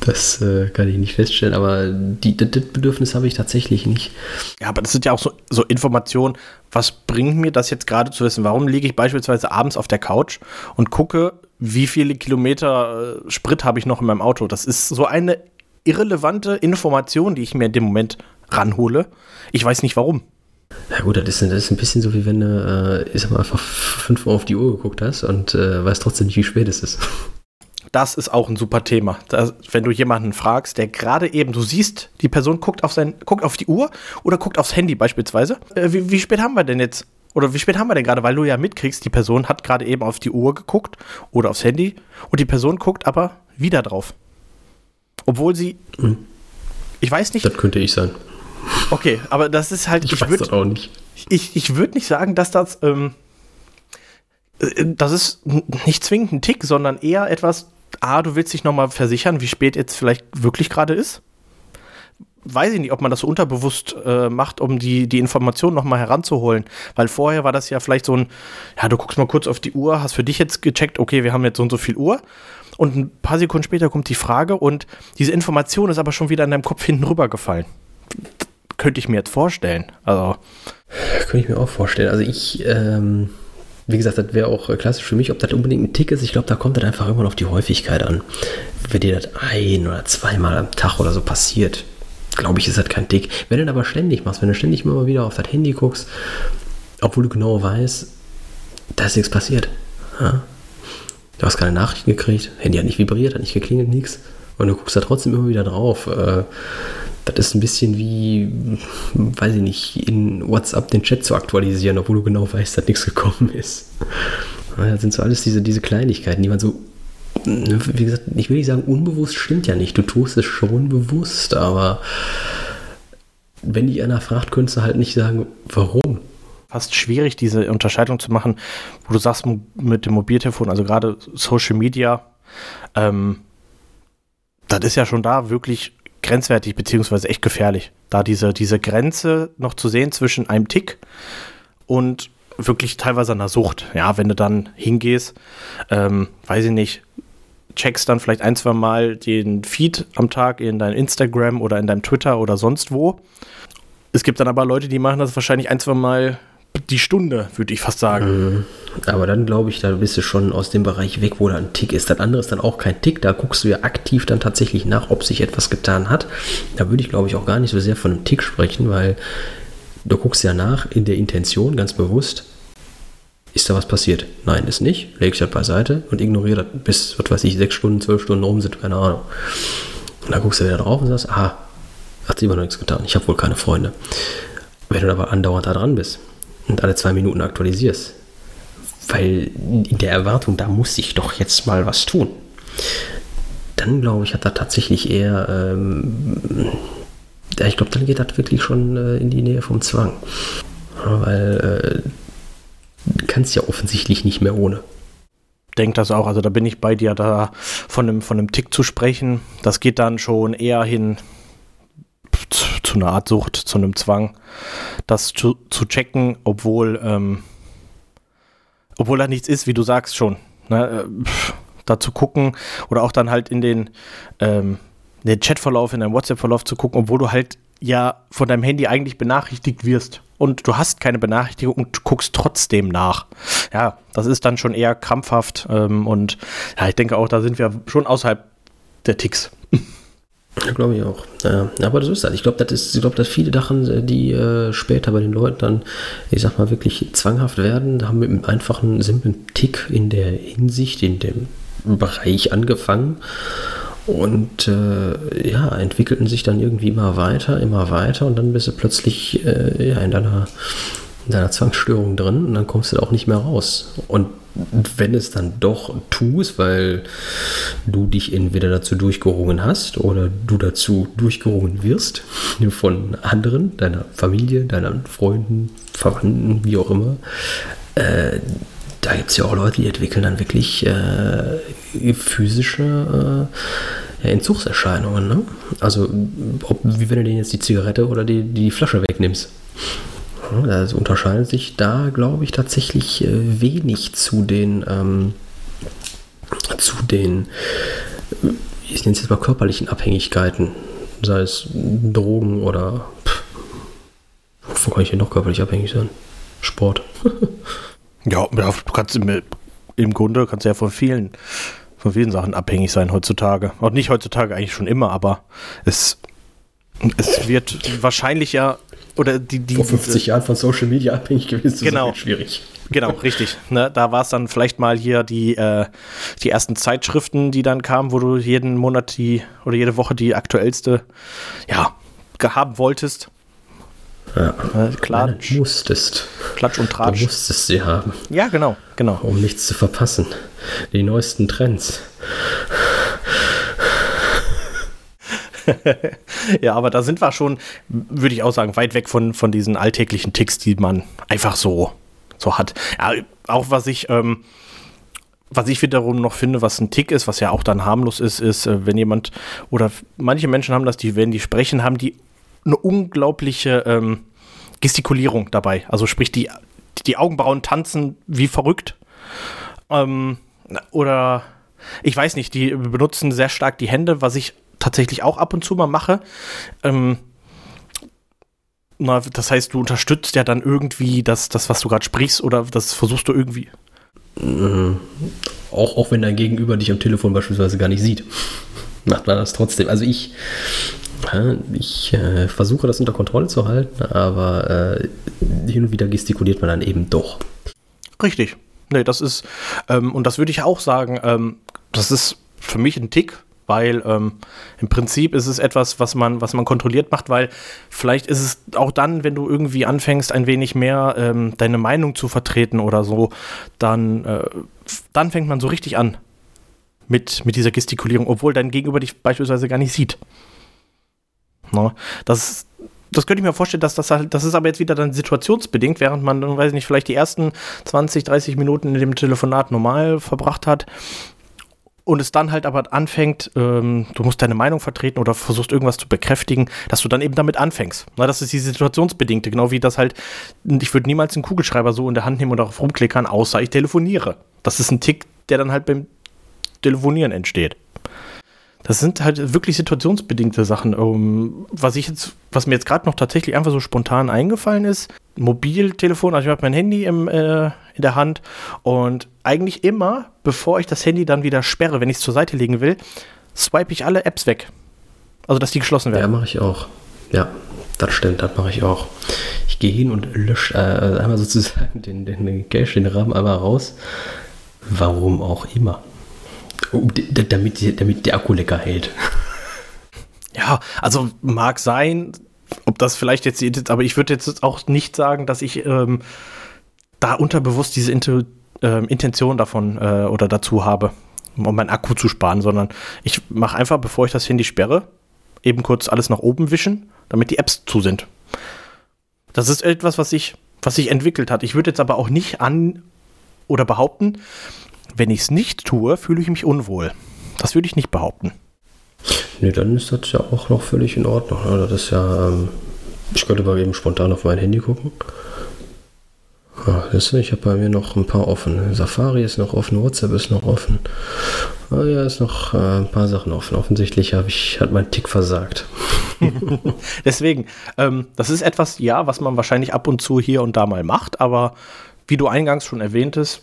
Das äh, kann ich nicht feststellen, aber die, das, das Bedürfnis habe ich tatsächlich nicht. Ja, aber das sind ja auch so, so Informationen. Was bringt mir das jetzt gerade zu wissen? Warum liege ich beispielsweise abends auf der Couch und gucke, wie viele Kilometer äh, Sprit habe ich noch in meinem Auto? Das ist so eine irrelevante Information, die ich mir in dem Moment ranhole. Ich weiß nicht warum. Ja gut, das ist, das ist ein bisschen so, wie wenn du, äh, ich sag mal, einfach fünf Uhr auf die Uhr geguckt hast und äh, weißt trotzdem nicht, wie spät es ist. Das ist auch ein super Thema. Das, wenn du jemanden fragst, der gerade eben, du siehst, die Person guckt auf, sein, guckt auf die Uhr oder guckt aufs Handy beispielsweise. Äh, wie, wie spät haben wir denn jetzt? Oder wie spät haben wir denn gerade? Weil du ja mitkriegst, die Person hat gerade eben auf die Uhr geguckt oder aufs Handy und die Person guckt aber wieder drauf. Obwohl sie. Hm. Ich weiß nicht. Das könnte ich sein. Okay, aber das ist halt. Ich, ich weiß würd, das auch nicht. Ich, ich würde nicht sagen, dass das. Ähm, äh, das ist nicht zwingend ein Tick, sondern eher etwas. A, du willst dich nochmal versichern, wie spät jetzt vielleicht wirklich gerade ist weiß ich nicht, ob man das so unterbewusst äh, macht, um die, die Information nochmal heranzuholen. Weil vorher war das ja vielleicht so ein, ja, du guckst mal kurz auf die Uhr, hast für dich jetzt gecheckt, okay, wir haben jetzt so und so viel Uhr. Und ein paar Sekunden später kommt die Frage und diese Information ist aber schon wieder in deinem Kopf hinten rübergefallen. Könnte ich mir jetzt vorstellen. Also. Könnte ich mir auch vorstellen. Also ich, ähm, wie gesagt, das wäre auch klassisch für mich, ob das unbedingt ein Tick ist. Ich glaube, da kommt das einfach immer auf die Häufigkeit an. Wenn dir das ein oder zweimal am Tag oder so passiert, glaube ich, ist das kein Tick. Wenn du das aber ständig machst, wenn du ständig immer wieder auf das Handy guckst, obwohl du genau weißt, da ist nichts passiert. Ja? Du hast keine Nachrichten gekriegt, Handy hat nicht vibriert, hat nicht geklingelt, nichts. Und du guckst da trotzdem immer wieder drauf. Äh, das ist ein bisschen wie, weiß ich nicht, in WhatsApp den Chat zu aktualisieren, obwohl du genau weißt, dass nichts gekommen ist. Das sind so alles diese, diese Kleinigkeiten, die man so wie gesagt, ich will nicht sagen, unbewusst stimmt ja nicht. Du tust es schon bewusst, aber wenn dich einer fragt, könntest du halt nicht sagen, warum. Fast schwierig, diese Unterscheidung zu machen, wo du sagst, mit dem Mobiltelefon, also gerade Social Media, ähm, das ist ja schon da wirklich grenzwertig, beziehungsweise echt gefährlich. Da diese, diese Grenze noch zu sehen zwischen einem Tick und wirklich teilweise einer Sucht. Ja, wenn du dann hingehst, ähm, weiß ich nicht, checkst dann vielleicht ein, zwei Mal den Feed am Tag in dein Instagram oder in deinem Twitter oder sonst wo. Es gibt dann aber Leute, die machen das wahrscheinlich ein, zwei Mal die Stunde, würde ich fast sagen. Mhm. Aber dann glaube ich, da bist du schon aus dem Bereich weg, wo da ein Tick ist. Das andere ist dann auch kein Tick. Da guckst du ja aktiv dann tatsächlich nach, ob sich etwas getan hat. Da würde ich, glaube ich, auch gar nicht so sehr von einem Tick sprechen, weil du guckst ja nach in der Intention, ganz bewusst. Ist da was passiert? Nein, ist nicht. Legst das beiseite und ignoriere das bis, was weiß ich, sechs Stunden, zwölf Stunden rum sind, keine Ahnung. Und dann guckst du wieder drauf und sagst, aha, hat sich immer noch nichts getan. Ich habe wohl keine Freunde. Wenn du aber andauernd da dran bist und alle zwei Minuten aktualisierst, weil in der Erwartung, da muss ich doch jetzt mal was tun, dann glaube ich, hat er tatsächlich eher, ähm, ja, ich glaube, dann geht das wirklich schon äh, in die Nähe vom Zwang. weil äh, kannst ja offensichtlich nicht mehr ohne. Denke das auch, also da bin ich bei dir, da von einem, von einem Tick zu sprechen, das geht dann schon eher hin zu, einer Art Sucht, zu einem Zwang, das zu, zu checken, obwohl, ähm, obwohl da nichts ist, wie du sagst schon. Ne? Äh, da zu gucken oder auch dann halt in den, ähm, den Chatverlauf, in deinem WhatsApp-Verlauf zu gucken, obwohl du halt ja von deinem Handy eigentlich benachrichtigt wirst und du hast keine Benachrichtigung und guckst trotzdem nach. Ja, das ist dann schon eher krampfhaft ähm, und ja, ich denke auch, da sind wir schon außerhalb der Ticks. Glaube ich auch. Ja, aber das ist halt. Ich glaube, das ist, dass viele Sachen, die äh, später bei den Leuten dann, ich sag mal, wirklich zwanghaft werden, haben mit einem einfachen, simplen Tick in der Hinsicht, in dem Bereich angefangen und äh, ja, entwickelten sich dann irgendwie immer weiter, immer weiter und dann bist du plötzlich äh, ja, in, deiner, in deiner Zwangsstörung drin und dann kommst du da auch nicht mehr raus. Und wenn es dann doch tust, weil du dich entweder dazu durchgerungen hast oder du dazu durchgerungen wirst von anderen, deiner Familie, deinen Freunden, Verwandten, wie auch immer, äh, da gibt es ja auch Leute, die entwickeln dann wirklich äh, physische äh, Entzugserscheinungen. Ne? Also, ob, wie wenn du denen jetzt die Zigarette oder die, die Flasche wegnimmst. Das unterscheidet sich da, glaube ich, tatsächlich äh, wenig zu den, ähm, zu den, ich nenne es jetzt mal körperlichen Abhängigkeiten, sei es Drogen oder, pff, wo kann ich denn noch körperlich abhängig sein? Sport. Ja, ja kannst im, im Grunde kannst du ja von vielen, von vielen Sachen abhängig sein heutzutage. Auch nicht heutzutage eigentlich schon immer, aber es, es wird wahrscheinlich ja oder die, die vor 50 Jahren von Social Media abhängig gewesen zu genau, sein, schwierig. Genau, richtig. Ne, da war es dann vielleicht mal hier die, äh, die ersten Zeitschriften, die dann kamen, wo du jeden Monat die oder jede Woche die aktuellste ja, haben wolltest. Ja, äh, klar. musstest. Klatsch und Tratsch. Du musstest sie haben. Ja, genau, genau. Um nichts zu verpassen. Die neuesten Trends. ja, aber da sind wir schon, würde ich auch sagen, weit weg von, von diesen alltäglichen Ticks, die man einfach so, so hat. Ja, auch was ich, ähm, was ich wiederum noch finde, was ein Tick ist, was ja auch dann harmlos ist, ist, äh, wenn jemand oder manche Menschen haben das, die, wenn die sprechen, haben die eine unglaubliche ähm, Gestikulierung dabei. Also sprich, die, die Augenbrauen tanzen wie verrückt. Ähm, oder ich weiß nicht, die benutzen sehr stark die Hände, was ich tatsächlich auch ab und zu mal mache. Ähm, na, das heißt, du unterstützt ja dann irgendwie das, das was du gerade sprichst, oder das versuchst du irgendwie. Mhm. Auch, auch wenn dein Gegenüber dich am Telefon beispielsweise gar nicht sieht, macht man das trotzdem. Also ich, ich äh, versuche das unter Kontrolle zu halten, aber äh, hin und wieder gestikuliert man dann eben doch. Richtig. Nee, das ist, ähm, und das würde ich auch sagen, ähm, das ist für mich ein Tick, weil ähm, im Prinzip ist es etwas, was man, was man kontrolliert macht, weil vielleicht ist es auch dann, wenn du irgendwie anfängst, ein wenig mehr ähm, deine Meinung zu vertreten oder so, dann, äh, dann fängt man so richtig an mit, mit dieser Gestikulierung, obwohl dein Gegenüber dich beispielsweise gar nicht sieht. No, das das könnte ich mir vorstellen, dass das halt, das ist aber jetzt wieder dann situationsbedingt, während man, weiß ich nicht, vielleicht die ersten 20, 30 Minuten in dem Telefonat normal verbracht hat, und es dann halt aber anfängt, ähm, du musst deine Meinung vertreten oder versuchst irgendwas zu bekräftigen, dass du dann eben damit anfängst. Na, das ist die situationsbedingte, genau wie das halt, ich würde niemals einen Kugelschreiber so in der Hand nehmen und darauf rumklickern, außer ich telefoniere. Das ist ein Tick, der dann halt beim Telefonieren entsteht. Das sind halt wirklich situationsbedingte Sachen. Um, ähm, was ich jetzt, was mir jetzt gerade noch tatsächlich einfach so spontan eingefallen ist, Mobiltelefon, also ich habe mein Handy im, äh, in der Hand und eigentlich immer, bevor ich das Handy dann wieder sperre, wenn ich es zur Seite legen will, swipe ich alle Apps weg. Also, dass die geschlossen werden. Ja, mache ich auch. Ja, das stimmt, das mache ich auch. Ich gehe hin und lösche äh, einmal sozusagen den, den Cache, den Rahmen einmal raus. Warum auch immer. damit, damit der Akku lecker hält. Ja, also mag sein, ob das vielleicht jetzt, aber ich würde jetzt auch nicht sagen, dass ich ähm, da unterbewusst diese Intu äh, Intention davon äh, oder dazu habe, um meinen Akku zu sparen, sondern ich mache einfach, bevor ich das Handy sperre, eben kurz alles nach oben wischen, damit die Apps zu sind. Das ist etwas, was sich was sich entwickelt hat. Ich würde jetzt aber auch nicht an oder behaupten, wenn ich es nicht tue, fühle ich mich unwohl. Das würde ich nicht behaupten. Nee, dann ist das ja auch noch völlig in Ordnung. Also das ist ja, ähm, ich könnte mal eben spontan auf mein Handy gucken. Ah, ich habe bei mir noch ein paar offen. Safari ist noch offen, WhatsApp ist noch offen. Ah, ja, ist noch äh, ein paar Sachen offen. Offensichtlich habe ich, hat mein Tick versagt. Deswegen, ähm, das ist etwas, ja, was man wahrscheinlich ab und zu hier und da mal macht, aber wie du eingangs schon erwähntest,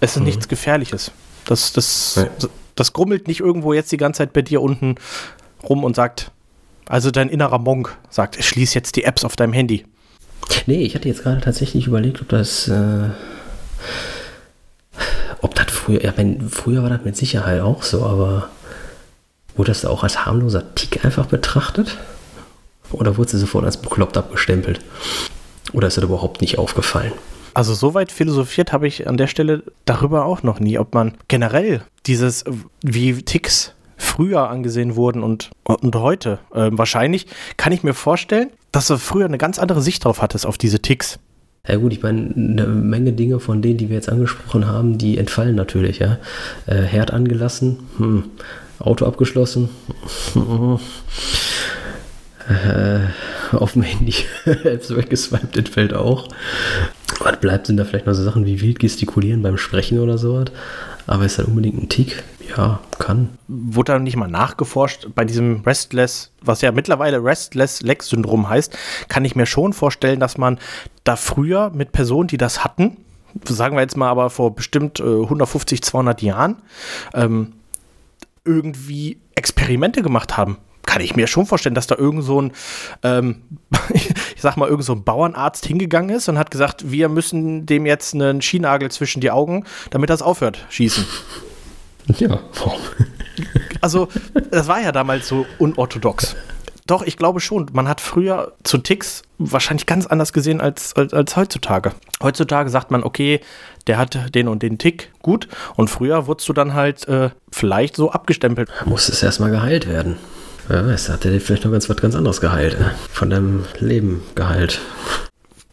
es ist mhm. nichts Gefährliches. Das, das, ja. das, das grummelt nicht irgendwo jetzt die ganze Zeit bei dir unten rum und sagt, also dein innerer Monk sagt, schließ jetzt die Apps auf deinem Handy. Nee, ich hatte jetzt gerade tatsächlich überlegt, ob das. Äh, ob das früher. Ja, wenn, früher war das mit Sicherheit auch so, aber. Wurde das auch als harmloser Tick einfach betrachtet? Oder wurde sie sofort als bekloppt abgestempelt? Oder ist das überhaupt nicht aufgefallen? Also so weit philosophiert habe ich an der Stelle darüber auch noch nie, ob man generell dieses, wie Ticks früher angesehen wurden und, und heute. Äh, wahrscheinlich kann ich mir vorstellen, dass du früher eine ganz andere Sicht drauf hattest, auf diese Ticks. Ja gut, ich meine, eine Menge Dinge von denen, die wir jetzt angesprochen haben, die entfallen natürlich, ja. Äh, Herd angelassen, hm. Auto abgeschlossen, äh, auf dem Handy Apps weggeswiped entfällt auch. Was bleibt, sind da vielleicht noch so Sachen wie wild gestikulieren beim Sprechen oder sowas. Aber ist das unbedingt ein Tick? Ja, kann. Wurde da nicht mal nachgeforscht bei diesem Restless, was ja mittlerweile Restless Leg Syndrom heißt, kann ich mir schon vorstellen, dass man da früher mit Personen, die das hatten, sagen wir jetzt mal aber vor bestimmt äh, 150, 200 Jahren, ähm, irgendwie Experimente gemacht haben kann ich mir schon vorstellen, dass da irgend so ein, ähm, ich sag mal, irgend so ein Bauernarzt hingegangen ist und hat gesagt, wir müssen dem jetzt einen Skinagel zwischen die Augen, damit das aufhört, schießen. Ja, warum? Also, das war ja damals so unorthodox. Doch, ich glaube schon. Man hat früher zu Ticks wahrscheinlich ganz anders gesehen als, als, als heutzutage. Heutzutage sagt man, okay, der hat den und den Tick, gut. Und früher wurdest du dann halt äh, vielleicht so abgestempelt. Muss es erstmal geheilt werden. Wer weiß, hat er vielleicht noch ganz was ganz anderes geheilt. Äh, von deinem Leben geheilt.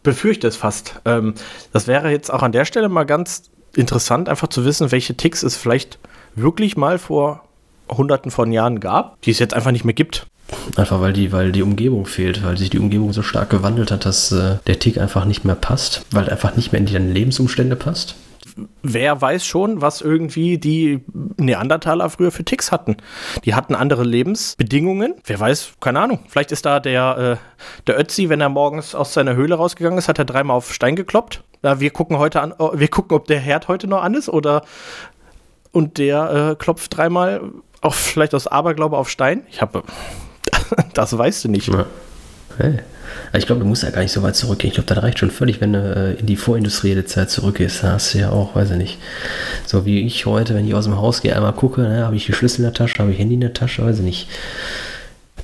Befürchte es fast. Ähm, das wäre jetzt auch an der Stelle mal ganz interessant, einfach zu wissen, welche Ticks es vielleicht wirklich mal vor hunderten von Jahren gab, die es jetzt einfach nicht mehr gibt. Einfach weil die, weil die Umgebung fehlt, weil sich die Umgebung so stark gewandelt hat, dass äh, der Tick einfach nicht mehr passt, weil er einfach nicht mehr in die Lebensumstände passt. Wer weiß schon, was irgendwie die Neandertaler früher für Ticks hatten. Die hatten andere Lebensbedingungen. Wer weiß, keine Ahnung. Vielleicht ist da der, äh, der Ötzi, wenn er morgens aus seiner Höhle rausgegangen ist, hat er dreimal auf Stein gekloppt. Ja, wir gucken heute an, wir gucken, ob der Herd heute noch an ist oder und der äh, klopft dreimal, auch vielleicht aus Aberglaube auf Stein. Ich habe das weißt du nicht. Ja. Hey. Ich glaube, du musst ja gar nicht so weit zurückgehen. Ich glaube, das reicht schon völlig, wenn du äh, in die vorindustrielle Zeit zurückgehst. Da hast du ja auch, weiß ich nicht, so wie ich heute, wenn ich aus dem Haus gehe, einmal gucke, ne, habe ich die Schlüssel in der Tasche, habe ich Handy in der Tasche, weiß ich nicht.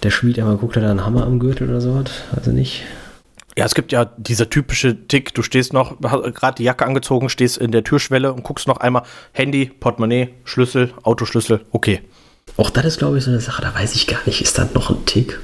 Der Schmied einmal guckt, hat er einen Hammer am Gürtel oder so, weiß ich nicht. Ja, es gibt ja dieser typische Tick, du stehst noch, gerade die Jacke angezogen, stehst in der Türschwelle und guckst noch einmal Handy, Portemonnaie, Schlüssel, Autoschlüssel, okay. Auch das ist, glaube ich, so eine Sache, da weiß ich gar nicht, ist das noch ein Tick?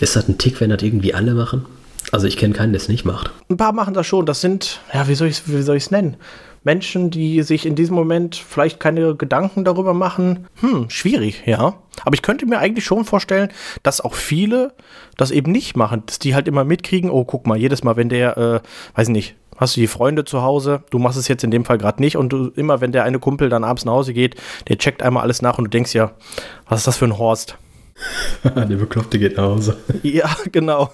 Ist das ein Tick, wenn das irgendwie alle machen? Also ich kenne keinen, der es nicht macht. Ein paar machen das schon. Das sind, ja, wie soll ich es nennen? Menschen, die sich in diesem Moment vielleicht keine Gedanken darüber machen. Hm, schwierig, ja. Aber ich könnte mir eigentlich schon vorstellen, dass auch viele das eben nicht machen. Dass die halt immer mitkriegen, oh, guck mal, jedes Mal, wenn der, äh, weiß nicht, hast du die Freunde zu Hause, du machst es jetzt in dem Fall gerade nicht und du immer, wenn der eine Kumpel dann abends nach Hause geht, der checkt einmal alles nach und du denkst ja, was ist das für ein Horst? der Bekloppte geht nach Hause. Ja, genau.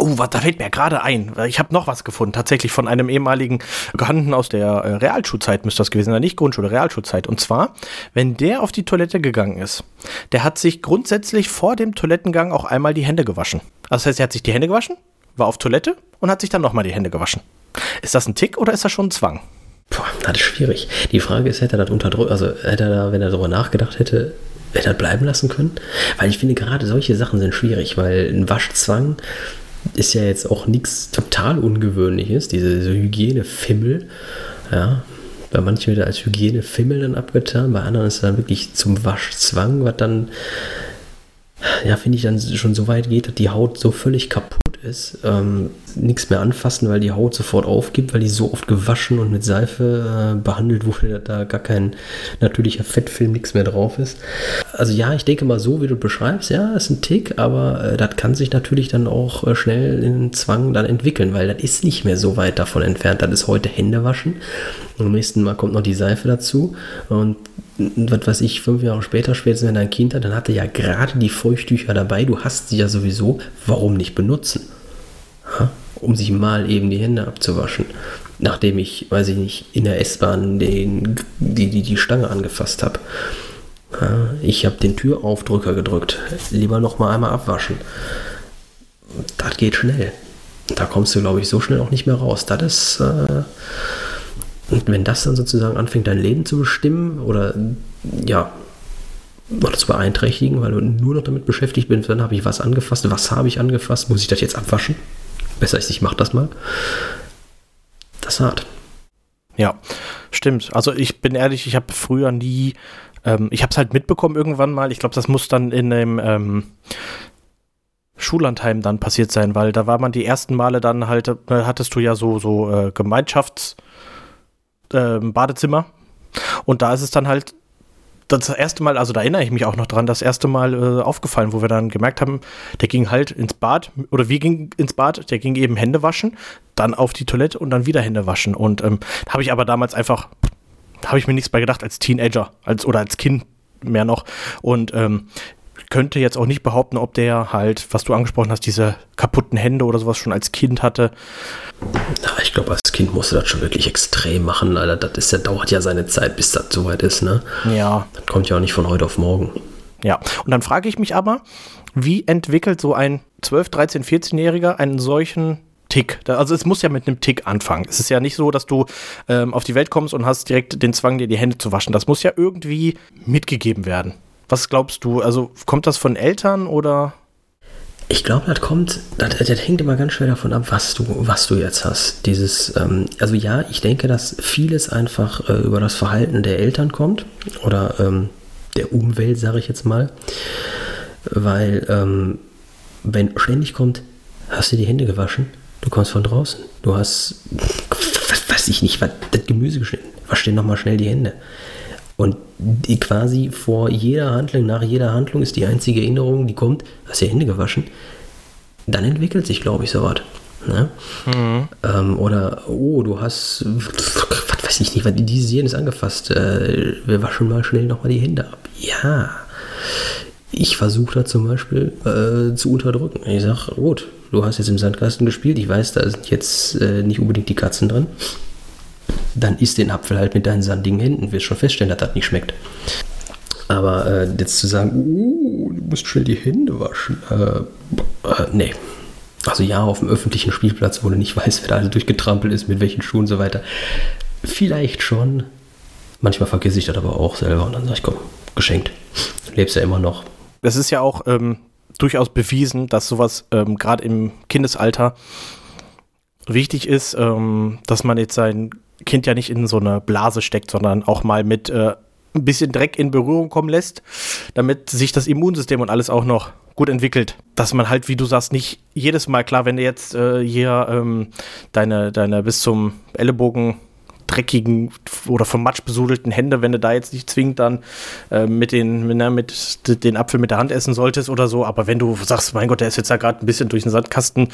Oh, was, da fällt mir gerade ein. Ich habe noch was gefunden, tatsächlich von einem ehemaligen Bekannten aus der äh, Realschulzeit müsste das gewesen sein, nicht Grundschule, Realschulzeit. Und zwar, wenn der auf die Toilette gegangen ist, der hat sich grundsätzlich vor dem Toilettengang auch einmal die Hände gewaschen. Also das heißt, er hat sich die Hände gewaschen, war auf Toilette und hat sich dann nochmal die Hände gewaschen. Ist das ein Tick oder ist das schon ein Zwang? Boah, das ist schwierig. Die Frage ist, hätte er das unterdrückt, also hätte er da, wenn er darüber nachgedacht hätte, hätte er das bleiben lassen können? Weil ich finde, gerade solche Sachen sind schwierig, weil ein Waschzwang ist ja jetzt auch nichts total Ungewöhnliches, diese, diese Hygienefimmel, ja. Bei manchen wird er als Hygienefimmel dann abgetan, bei anderen ist es dann wirklich zum Waschzwang, was dann, ja, finde ich dann schon so weit geht, dass die Haut so völlig kaputt ist, ähm, nichts mehr anfassen, weil die Haut sofort aufgibt, weil die so oft gewaschen und mit Seife äh, behandelt wurde, dass da gar kein natürlicher Fettfilm, nichts mehr drauf ist. Also ja, ich denke mal so, wie du beschreibst, ja, ist ein Tick, aber äh, das kann sich natürlich dann auch äh, schnell in Zwang dann entwickeln, weil das ist nicht mehr so weit davon entfernt. Das ist heute Hände waschen. Am nächsten Mal kommt noch die Seife dazu und was weiß ich, fünf Jahre später, spätestens wenn dein Kind hat, dann hat er ja gerade die Feuchttücher dabei. Du hast sie ja sowieso. Warum nicht benutzen? Ha? Um sich mal eben die Hände abzuwaschen. Nachdem ich, weiß ich nicht, in der S-Bahn die, die, die Stange angefasst habe. Ich habe den Türaufdrücker gedrückt. Lieber noch mal einmal abwaschen. Das geht schnell. Da kommst du, glaube ich, so schnell auch nicht mehr raus. Das ist. Äh, und wenn das dann sozusagen anfängt, dein Leben zu bestimmen oder ja, oder zu beeinträchtigen, weil du nur noch damit beschäftigt bist, dann habe ich was angefasst, was habe ich angefasst, muss ich das jetzt abwaschen? Besser ist, ich mache das mal. Das ist hart. Ja, stimmt. Also ich bin ehrlich, ich habe früher nie, ähm, ich habe es halt mitbekommen irgendwann mal, ich glaube, das muss dann in dem ähm, Schullandheim dann passiert sein, weil da war man die ersten Male dann halt, äh, hattest du ja so, so äh, Gemeinschafts- äh, Badezimmer. Und da ist es dann halt das erste Mal, also da erinnere ich mich auch noch dran, das erste Mal äh, aufgefallen, wo wir dann gemerkt haben, der ging halt ins Bad oder wir gingen ins Bad, der ging eben Hände waschen, dann auf die Toilette und dann wieder Hände waschen. Und ähm, habe ich aber damals einfach, habe ich mir nichts bei gedacht als Teenager als, oder als Kind mehr noch. Und ähm, könnte jetzt auch nicht behaupten, ob der halt, was du angesprochen hast, diese kaputten Hände oder sowas schon als Kind hatte. ich glaube, als Kind musste das schon wirklich extrem machen, Alter. Das ist ja, dauert ja seine Zeit, bis das soweit ist, ne? Ja. Das kommt ja auch nicht von heute auf morgen. Ja, und dann frage ich mich aber, wie entwickelt so ein 12, 13, 14-Jähriger einen solchen Tick. Also es muss ja mit einem Tick anfangen. Es ist ja nicht so, dass du ähm, auf die Welt kommst und hast direkt den Zwang, dir die Hände zu waschen. Das muss ja irgendwie mitgegeben werden. Was glaubst du? Also kommt das von Eltern oder? Ich glaube, das kommt, das, das, hängt immer ganz schwer davon ab, was du, was du jetzt hast. Dieses, ähm, also ja, ich denke, dass vieles einfach äh, über das Verhalten der Eltern kommt oder ähm, der Umwelt, sage ich jetzt mal. Weil, ähm, wenn ständig kommt, hast du die Hände gewaschen, du kommst von draußen, du hast, weiß ich nicht, was, das Gemüse geschnitten, wasch dir nochmal schnell die Hände. Und die quasi vor jeder Handlung, nach jeder Handlung ist die einzige Erinnerung, die kommt, hast du die Hände gewaschen. Dann entwickelt sich, glaube ich, sowas. Ne? Mhm. Ähm, oder, oh, du hast, was weiß ich nicht, was, dieses Jen ist angefasst. Äh, wir waschen mal schnell nochmal die Hände ab. Ja. Ich versuche da zum Beispiel äh, zu unterdrücken. Ich sage, gut, du hast jetzt im Sandkasten gespielt. Ich weiß, da sind jetzt äh, nicht unbedingt die Katzen drin dann isst den Apfel halt mit deinen sandigen Händen. Wirst schon feststellen, dass das nicht schmeckt. Aber äh, jetzt zu sagen, uh, du musst schnell die Hände waschen, äh, äh, nee. Also ja, auf dem öffentlichen Spielplatz, wo du nicht weißt, wer da alles durchgetrampelt ist, mit welchen Schuhen und so weiter. Vielleicht schon. Manchmal vergesse ich das aber auch selber und dann sage ich, komm, geschenkt. Du lebst ja immer noch. Das ist ja auch ähm, durchaus bewiesen, dass sowas ähm, gerade im Kindesalter wichtig ist, ähm, dass man jetzt sein Kind ja nicht in so eine Blase steckt, sondern auch mal mit äh, ein bisschen Dreck in Berührung kommen lässt, damit sich das Immunsystem und alles auch noch gut entwickelt. Dass man halt, wie du sagst, nicht jedes Mal, klar, wenn du jetzt äh, hier ähm, deine, deine bis zum Ellenbogen dreckigen oder vom Matsch besudelten Hände, wenn du da jetzt nicht zwingend dann äh, mit, den, ne, mit den Apfel mit der Hand essen solltest oder so, aber wenn du sagst, mein Gott, der ist jetzt ja gerade ein bisschen durch den Sandkasten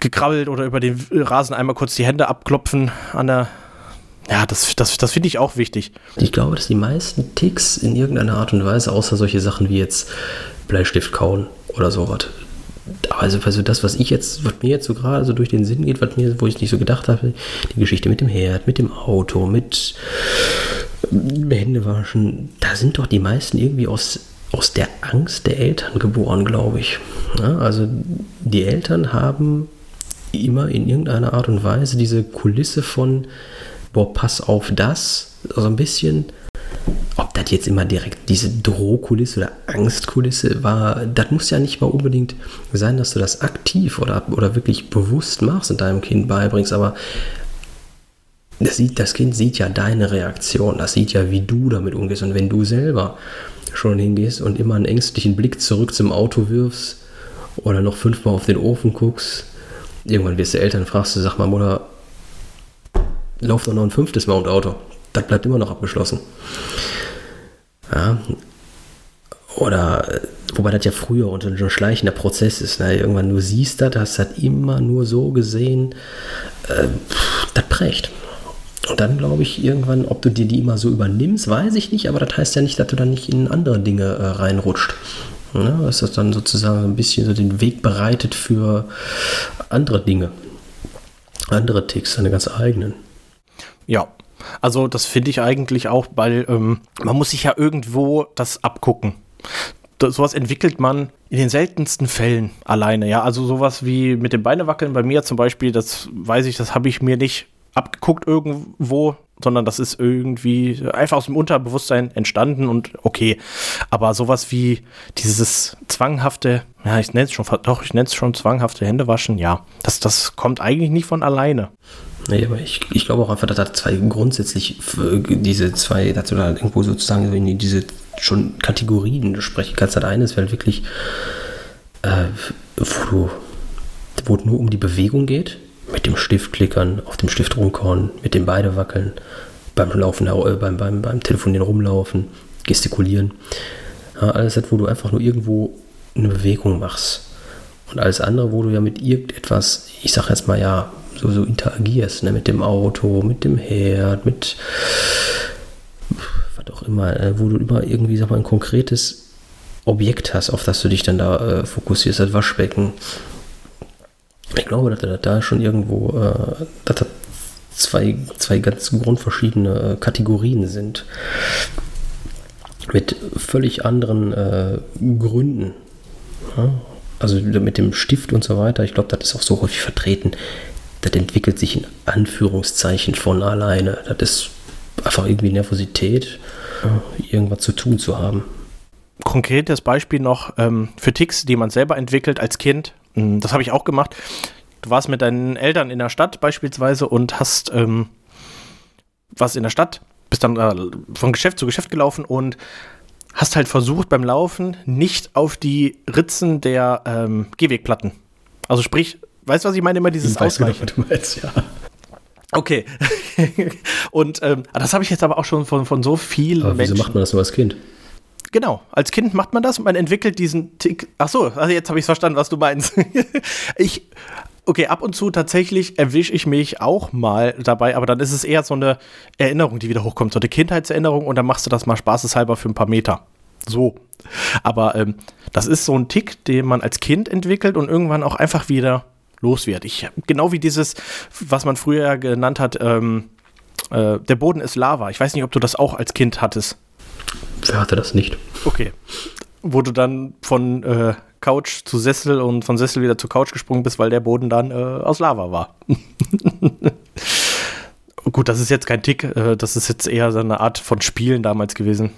gekrabbelt oder über den Rasen einmal kurz die Hände abklopfen an der. Ja, das, das, das finde ich auch wichtig. Ich glaube, dass die meisten Ticks in irgendeiner Art und Weise, außer solche Sachen wie jetzt Bleistift kauen oder sowas. Also, also das, was ich jetzt, was mir jetzt so gerade so durch den Sinn geht, was mir, wo ich nicht so gedacht habe, die Geschichte mit dem Herd, mit dem Auto, mit Händewaschen, da sind doch die meisten irgendwie aus, aus der Angst der Eltern geboren, glaube ich. Ja, also die Eltern haben immer in irgendeiner Art und Weise diese Kulisse von, boah, pass auf das, so ein bisschen, ob das jetzt immer direkt diese Drohkulisse oder Angstkulisse war, das muss ja nicht mal unbedingt sein, dass du das aktiv oder, oder wirklich bewusst machst und deinem Kind beibringst, aber das, sieht, das Kind sieht ja deine Reaktion, das sieht ja, wie du damit umgehst. Und wenn du selber schon hingehst und immer einen ängstlichen Blick zurück zum Auto wirfst oder noch fünfmal auf den Ofen guckst, Irgendwann wirst du Eltern, fragst du, sag mal, Mutter, lauf doch noch ein fünftes Mount-Auto. Das bleibt immer noch abgeschlossen. Ja. Oder, wobei das ja früher unter ein schleichender Prozess ist. Ne? Irgendwann du siehst das, hast das immer nur so gesehen. Äh, das prägt. Und dann glaube ich irgendwann, ob du dir die immer so übernimmst, weiß ich nicht, aber das heißt ja nicht, dass du dann nicht in andere Dinge äh, reinrutscht. Ne? Dass das dann sozusagen ein bisschen so den Weg bereitet für andere Dinge. Andere Ticks, seine ganz eigenen. Ja, also das finde ich eigentlich auch, weil ähm, man muss sich ja irgendwo das abgucken. Das, sowas entwickelt man in den seltensten Fällen alleine. Ja, also sowas wie mit dem Beinewackeln bei mir zum Beispiel, das weiß ich, das habe ich mir nicht abgeguckt irgendwo sondern das ist irgendwie einfach aus dem Unterbewusstsein entstanden und okay. Aber sowas wie dieses zwanghafte, ja, ich nenne es schon, doch, ich nenne es schon zwanghafte Händewaschen, ja, das, das kommt eigentlich nicht von alleine. Nee, aber ich, ich glaube auch einfach, dass da zwei grundsätzlich diese zwei, dass da irgendwo sozusagen in diese schon Kategorien sprechen kannst. Das eine ist halt wirklich, äh, wo du, wo es nur um die Bewegung geht mit dem Stift klickern, auf dem Stift rumkauen, mit dem Beine wackeln, beim Laufen, äh, beim, beim, beim Telefonieren rumlaufen, gestikulieren. Ja, alles das, wo du einfach nur irgendwo eine Bewegung machst. Und alles andere, wo du ja mit irgendetwas, ich sag jetzt mal ja, so, so interagierst, ne, mit dem Auto, mit dem Herd, mit was auch immer, äh, wo du immer irgendwie, sag mal, ein konkretes Objekt hast, auf das du dich dann da äh, fokussierst, das Waschbecken, ich glaube, dass er da schon irgendwo, äh, dass das zwei, zwei ganz grundverschiedene äh, Kategorien sind. Mit völlig anderen äh, Gründen. Ja? Also mit dem Stift und so weiter. Ich glaube, das ist auch so häufig vertreten. Das entwickelt sich in Anführungszeichen von alleine. Das ist einfach irgendwie Nervosität, irgendwas zu tun zu haben. konkretes Beispiel noch ähm, für Ticks, die man selber entwickelt als Kind. Hm, das habe ich auch gemacht. Du warst mit deinen Eltern in der Stadt beispielsweise und hast ähm, was in der Stadt, bist dann äh, von Geschäft zu Geschäft gelaufen und hast halt versucht beim Laufen nicht auf die Ritzen der ähm, Gehwegplatten. Also sprich, weißt du, was ich meine? Immer dieses Ich weiß genau, Ausweichen. was du meinst, ja. Okay. und ähm, das habe ich jetzt aber auch schon von, von so vielen Aber wieso Menschen. macht man das nur als Kind? Genau, als Kind macht man das und man entwickelt diesen Tick. Ach so, also jetzt habe ich verstanden, was du meinst. ich, okay, ab und zu tatsächlich erwische ich mich auch mal dabei, aber dann ist es eher so eine Erinnerung, die wieder hochkommt, so eine Kindheitserinnerung und dann machst du das mal spaßeshalber für ein paar Meter. So. Aber ähm, das ist so ein Tick, den man als Kind entwickelt und irgendwann auch einfach wieder los wird. Ich, genau wie dieses, was man früher genannt hat, ähm, äh, der Boden ist Lava. Ich weiß nicht, ob du das auch als Kind hattest. Wer hatte das nicht? Okay. Wo du dann von äh, Couch zu Sessel und von Sessel wieder zur Couch gesprungen bist, weil der Boden dann äh, aus Lava war. Gut, das ist jetzt kein Tick, äh, das ist jetzt eher so eine Art von Spielen damals gewesen.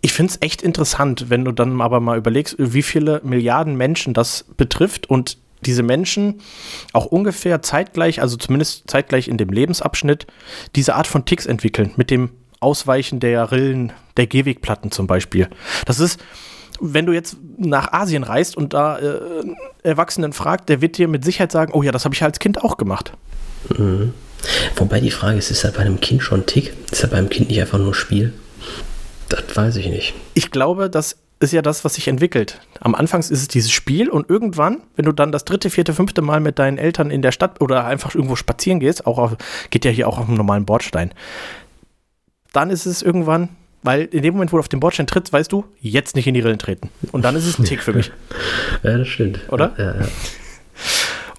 Ich finde es echt interessant, wenn du dann aber mal überlegst, wie viele Milliarden Menschen das betrifft und diese Menschen auch ungefähr zeitgleich, also zumindest zeitgleich in dem Lebensabschnitt, diese Art von Ticks entwickeln, mit dem Ausweichen der Rillen, der Gehwegplatten zum Beispiel. Das ist, wenn du jetzt nach Asien reist und da äh, einen Erwachsenen fragt, der wird dir mit Sicherheit sagen, oh ja, das habe ich als Kind auch gemacht. Wobei die Frage ist, ist das bei einem Kind schon ein Tick? Ist das bei einem Kind nicht einfach nur Spiel? Das weiß ich nicht. Ich glaube, das ist ja das, was sich entwickelt. Am Anfang ist es dieses Spiel und irgendwann, wenn du dann das dritte, vierte, fünfte Mal mit deinen Eltern in der Stadt oder einfach irgendwo spazieren gehst, auch auf, geht ja hier auch auf einem normalen Bordstein, dann ist es irgendwann, weil in dem Moment, wo du auf den Bordstein trittst, weißt du, jetzt nicht in die Rillen treten. Und dann ist es ein Tick für mich. Ja, das stimmt. Oder? Ja, ja.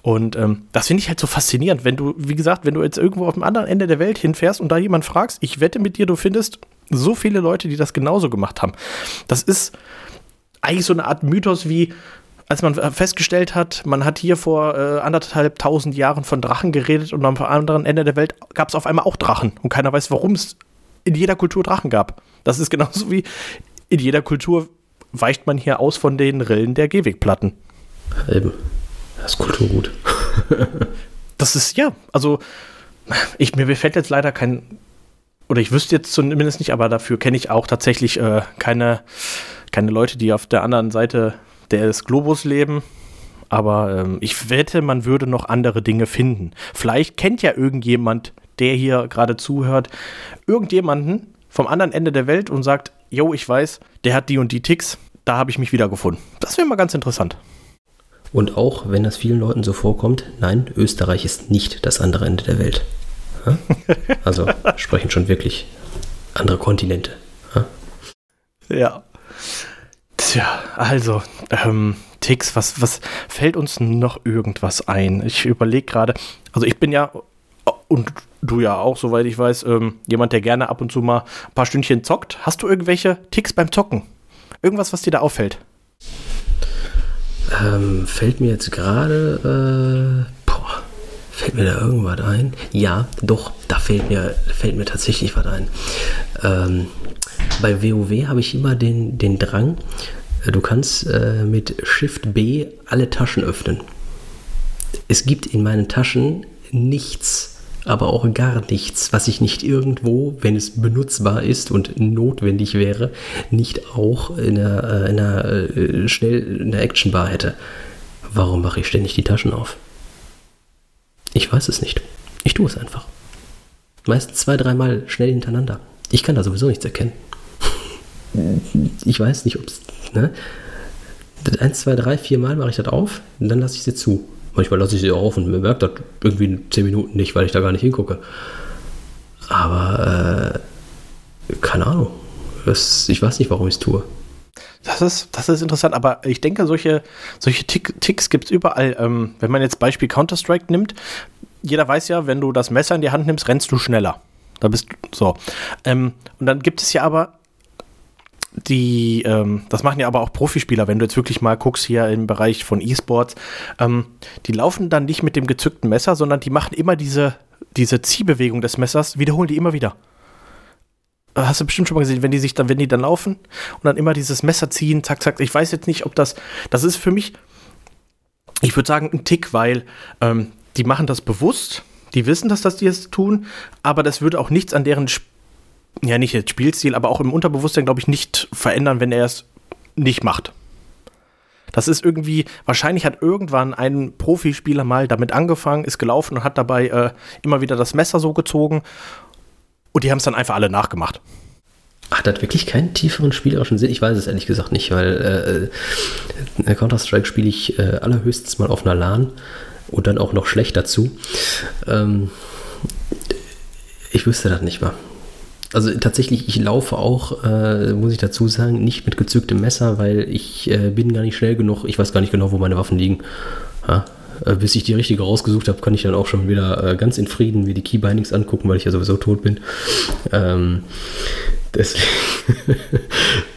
Und ähm, das finde ich halt so faszinierend, wenn du, wie gesagt, wenn du jetzt irgendwo auf dem anderen Ende der Welt hinfährst und da jemand fragst, ich wette mit dir, du findest so viele Leute, die das genauso gemacht haben. Das ist eigentlich so eine Art Mythos wie, als man festgestellt hat, man hat hier vor äh, anderthalb tausend Jahren von Drachen geredet und am anderen Ende der Welt gab es auf einmal auch Drachen und keiner weiß, warum es in jeder Kultur Drachen gab. Das ist genauso wie in jeder Kultur weicht man hier aus von den Rillen der Gehwegplatten. Eben. Das ist Kulturgut. Das ist, ja, also ich, mir fällt jetzt leider kein, oder ich wüsste jetzt zumindest nicht, aber dafür kenne ich auch tatsächlich äh, keine, keine Leute, die auf der anderen Seite des Globus leben. Aber ähm, ich wette, man würde noch andere Dinge finden. Vielleicht kennt ja irgendjemand, der hier gerade zuhört, irgendjemanden vom anderen Ende der Welt und sagt, yo, ich weiß, der hat die und die Ticks, da habe ich mich wiedergefunden. Das wäre mal ganz interessant. Und auch wenn das vielen Leuten so vorkommt, nein, Österreich ist nicht das andere Ende der Welt. Ja? Also sprechen schon wirklich andere Kontinente. Ja? Ja. Tja, also, ähm, Ticks, was, was fällt uns noch irgendwas ein? Ich überlege gerade, also ich bin ja, und du ja auch, soweit ich weiß, ähm, jemand, der gerne ab und zu mal ein paar Stündchen zockt. Hast du irgendwelche Ticks beim Zocken? Irgendwas, was dir da auffällt? Ähm, fällt mir jetzt gerade, äh, boah, fällt mir da irgendwas ein? Ja, doch, da fällt mir, fällt mir tatsächlich was ein. Ähm, bei WoW habe ich immer den, den Drang, äh, du kannst äh, mit Shift B alle Taschen öffnen. Es gibt in meinen Taschen nichts, aber auch gar nichts, was ich nicht irgendwo, wenn es benutzbar ist und notwendig wäre, nicht auch in einer, äh, in einer äh, schnell in der Actionbar hätte. Warum mache ich ständig die Taschen auf? Ich weiß es nicht. Ich tue es einfach. Meistens zwei, dreimal schnell hintereinander. Ich kann da sowieso nichts erkennen. Ich weiß nicht, ob es. Ne? Eins, zwei, drei, vier Mal mache ich das auf und dann lasse ich sie zu. Manchmal lasse ich sie auch auf und merke das irgendwie in 10 Minuten nicht, weil ich da gar nicht hingucke. Aber äh, keine Ahnung. Das, ich weiß nicht, warum ich es tue. Das ist, das ist interessant, aber ich denke, solche, solche Tick, Ticks gibt es überall. Ähm, wenn man jetzt Beispiel Counter-Strike nimmt, jeder weiß ja, wenn du das Messer in die Hand nimmst, rennst du schneller. Da bist du so. Ähm, und dann gibt es ja aber die, ähm, das machen ja aber auch Profispieler, wenn du jetzt wirklich mal guckst hier im Bereich von E-Sports, ähm, die laufen dann nicht mit dem gezückten Messer, sondern die machen immer diese, diese Ziehbewegung des Messers, wiederholen die immer wieder. hast du bestimmt schon mal gesehen, wenn die sich dann, wenn die dann laufen und dann immer dieses Messer ziehen, zack, zack. Ich weiß jetzt nicht, ob das, das ist für mich, ich würde sagen, ein Tick, weil ähm, die machen das bewusst, die wissen, dass das die es tun, aber das würde auch nichts an deren, Sp ja nicht jetzt Spielstil, aber auch im Unterbewusstsein, glaube ich, nicht verändern, wenn er es nicht macht. Das ist irgendwie, wahrscheinlich hat irgendwann ein Profispieler mal damit angefangen, ist gelaufen und hat dabei äh, immer wieder das Messer so gezogen und die haben es dann einfach alle nachgemacht. Hat das wirklich keinen tieferen spielerischen Sinn? Ich weiß es ehrlich gesagt nicht, weil äh, äh Counter-Strike spiele ich äh, allerhöchstens mal auf einer LAN und dann auch noch schlecht dazu. Ähm, ich wüsste das nicht mal. Also tatsächlich, ich laufe auch, äh, muss ich dazu sagen, nicht mit gezücktem Messer, weil ich äh, bin gar nicht schnell genug. Ich weiß gar nicht genau, wo meine Waffen liegen. Ja, äh, bis ich die richtige rausgesucht habe, kann ich dann auch schon wieder äh, ganz in Frieden mir die Keybindings angucken, weil ich ja sowieso tot bin. Ähm, deswegen,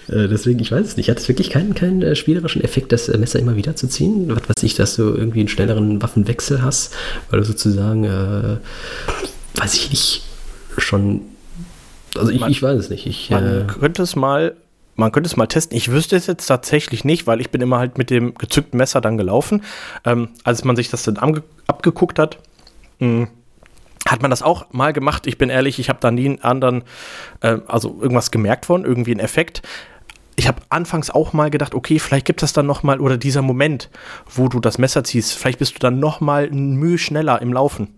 äh, deswegen, ich weiß es nicht. Hat es wirklich keinen, keinen äh, spielerischen Effekt, das äh, Messer immer wieder zu ziehen? Was weiß ich, dass du irgendwie einen schnelleren Waffenwechsel hast, weil du sozusagen, weiß ich nicht, schon. Also ich, man, ich weiß es nicht. Ich, man könnte es mal man könnte es mal testen. Ich wüsste es jetzt tatsächlich nicht, weil ich bin immer halt mit dem gezückten Messer dann gelaufen. Ähm, als man sich das dann abgeguckt hat, mh, hm, hat man das auch mal gemacht. Ich bin ehrlich, ich habe da nie einen anderen, äh, also irgendwas gemerkt von, irgendwie einen Effekt. Ich habe anfangs auch mal gedacht, okay, vielleicht gibt es dann noch mal oder dieser Moment, wo du das Messer ziehst, vielleicht bist du dann noch mal ein Mühe schneller im Laufen.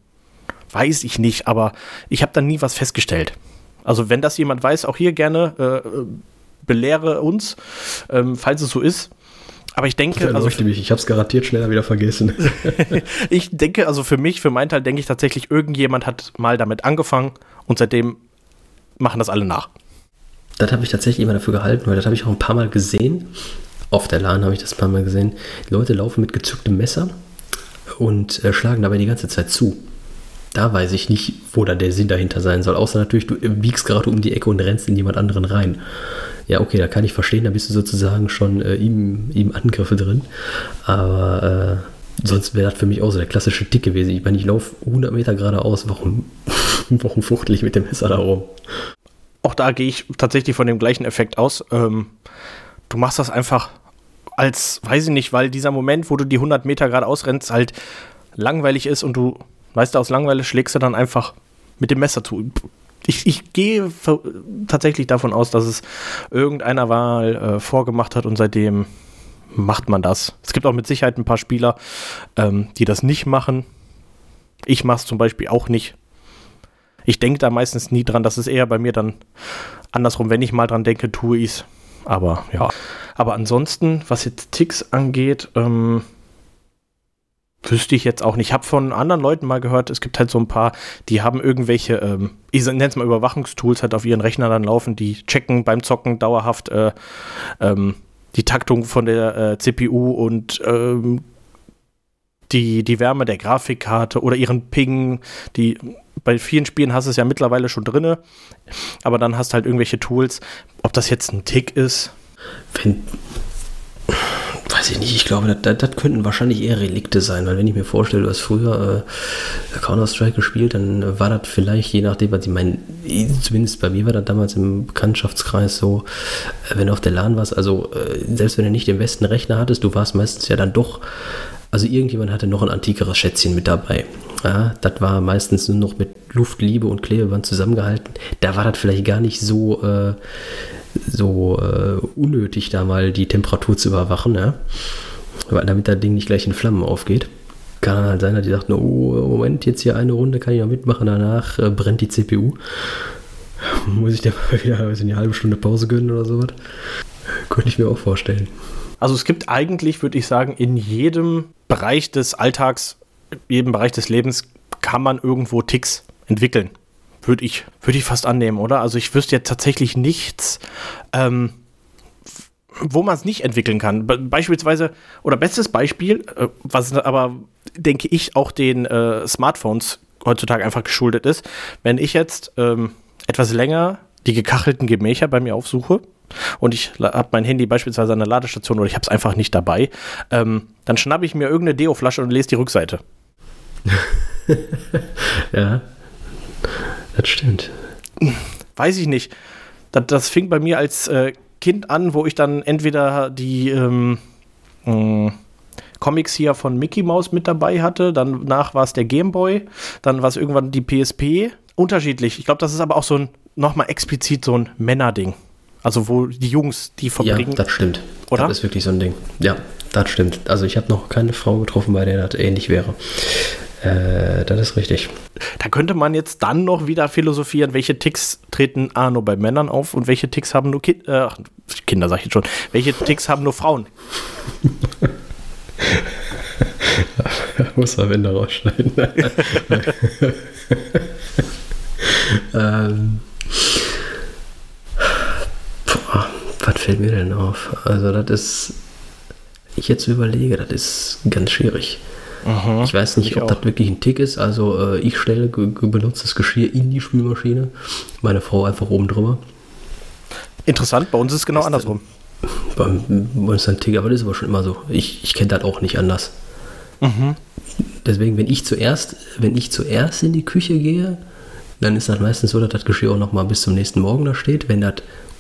Weiß ich nicht, aber ich habe dann nie was festgestellt. Also wenn das jemand weiß, auch hier gerne äh, belehre uns, ähm, falls es so ist. Aber ich denke, also mich, ich habe es garantiert schneller wieder vergessen. ich denke, also für mich, für meinen Teil, denke ich tatsächlich, irgendjemand hat mal damit angefangen und seitdem machen das alle nach. Das habe ich tatsächlich immer dafür gehalten, weil das habe ich auch ein paar Mal gesehen. Auf der LAN habe ich das ein paar Mal gesehen. Die Leute laufen mit gezücktem Messer und äh, schlagen dabei die ganze Zeit zu. Da weiß ich nicht, wo da der Sinn dahinter sein soll. Außer natürlich, du biegst gerade um die Ecke und rennst in jemand anderen rein ja, okay, da kann ich verstehen, da bist du sozusagen schon äh, ihm, ihm Angriffe drin. Aber äh, sonst wäre das für mich auch so der klassische Tick gewesen. Ich meine, ich laufe 100 Meter geradeaus, warum, warum fuchtel ich mit dem Messer da rum? Auch da gehe ich tatsächlich von dem gleichen Effekt aus. Ähm, du machst das einfach als, weiß ich nicht, weil dieser Moment, wo du die 100 Meter geradeaus rennst, halt langweilig ist und du, weißt du, aus Langweile schlägst du dann einfach mit dem Messer zu ich, ich gehe tatsächlich davon aus, dass es irgendeiner Wahl äh, vorgemacht hat und seitdem macht man das. Es gibt auch mit Sicherheit ein paar Spieler, ähm, die das nicht machen. Ich mache es zum Beispiel auch nicht. Ich denke da meistens nie dran. Das ist eher bei mir dann andersrum. Wenn ich mal dran denke, tue ich es. Aber ja. Aber ansonsten, was jetzt Ticks angeht, ähm, Wüsste ich jetzt auch nicht. Ich habe von anderen Leuten mal gehört, es gibt halt so ein paar, die haben irgendwelche, ähm, ich nenne es mal Überwachungstools halt auf ihren Rechner dann laufen, die checken beim Zocken dauerhaft äh, ähm, die Taktung von der äh, CPU und ähm, die, die Wärme der Grafikkarte oder ihren Ping, die bei vielen Spielen hast du es ja mittlerweile schon drin, aber dann hast du halt irgendwelche Tools, ob das jetzt ein Tick ist. Wenn, weiß ich nicht, ich glaube, das, das, könnten wahrscheinlich eher Relikte sein, weil wenn ich mir vorstelle, du hast früher äh, Counter-Strike gespielt, dann war das vielleicht, je nachdem, was ich meine, zumindest bei mir war das damals im Bekanntschaftskreis so, äh, wenn du auf der LAN warst, also äh, selbst wenn du nicht den besten Rechner hattest, du warst meistens ja dann doch, also irgendjemand hatte noch ein antikeres Schätzchen mit dabei. Ja, das war meistens nur noch mit Luft, Liebe und Klebeband zusammengehalten. Da war das vielleicht gar nicht so äh, so äh, unnötig, da mal die Temperatur zu überwachen, ja? Weil damit das Ding nicht gleich in Flammen aufgeht. Kann halt sein, dass die sagt, oh, Moment, jetzt hier eine Runde kann ich noch mitmachen, danach äh, brennt die CPU. Muss ich dir mal wieder eine halbe Stunde Pause gönnen oder sowas? Könnte ich mir auch vorstellen. Also es gibt eigentlich, würde ich sagen, in jedem Bereich des Alltags, jedem Bereich des Lebens kann man irgendwo Ticks entwickeln. Würde ich, würde ich fast annehmen, oder? Also ich wüsste jetzt tatsächlich nichts, ähm, wo man es nicht entwickeln kann. Be beispielsweise, oder bestes Beispiel, äh, was aber, denke ich, auch den äh, Smartphones heutzutage einfach geschuldet ist, wenn ich jetzt ähm, etwas länger die gekachelten Gemächer bei mir aufsuche und ich habe mein Handy beispielsweise an der Ladestation oder ich habe es einfach nicht dabei, ähm, dann schnappe ich mir irgendeine Deo-Flasche und lese die Rückseite. ja. Das stimmt. Weiß ich nicht. Das, das fing bei mir als äh, Kind an, wo ich dann entweder die ähm, mh, Comics hier von Mickey Mouse mit dabei hatte, danach war es der Game Boy, dann war es irgendwann die PSP. Unterschiedlich. Ich glaube, das ist aber auch so ein, nochmal explizit so ein Männerding. Also wo die Jungs die verbringen. Ja, das stimmt. Oder? Das ist wirklich so ein Ding. Ja, das stimmt. Also ich habe noch keine Frau getroffen, bei der das ähnlich wäre. Äh, das ist richtig. Da könnte man jetzt dann noch wieder philosophieren, welche Ticks treten A nur bei Männern auf und welche Ticks haben nur Ki äh, Kinder, sag ich jetzt schon. Welche Ticks haben nur Frauen? Muss am Ende rausschneiden. ähm, boah, was fällt mir denn auf? Also, das ist, ich jetzt überlege, das ist ganz schwierig. Mhm, ich weiß nicht, ich ob auch. das wirklich ein Tick ist. Also, äh, ich stelle benutztes Geschirr in die Spülmaschine, meine Frau einfach oben drüber. Interessant, bei uns ist es genau andersrum. Beim, bei uns ist ein Tick, aber das ist aber schon immer so. Ich, ich kenne das auch nicht anders. Deswegen, wenn ich zuerst, wenn ich zuerst in die Küche gehe, dann ist das meistens so, dass das Geschirr auch noch mal bis zum nächsten Morgen da steht. Wenn das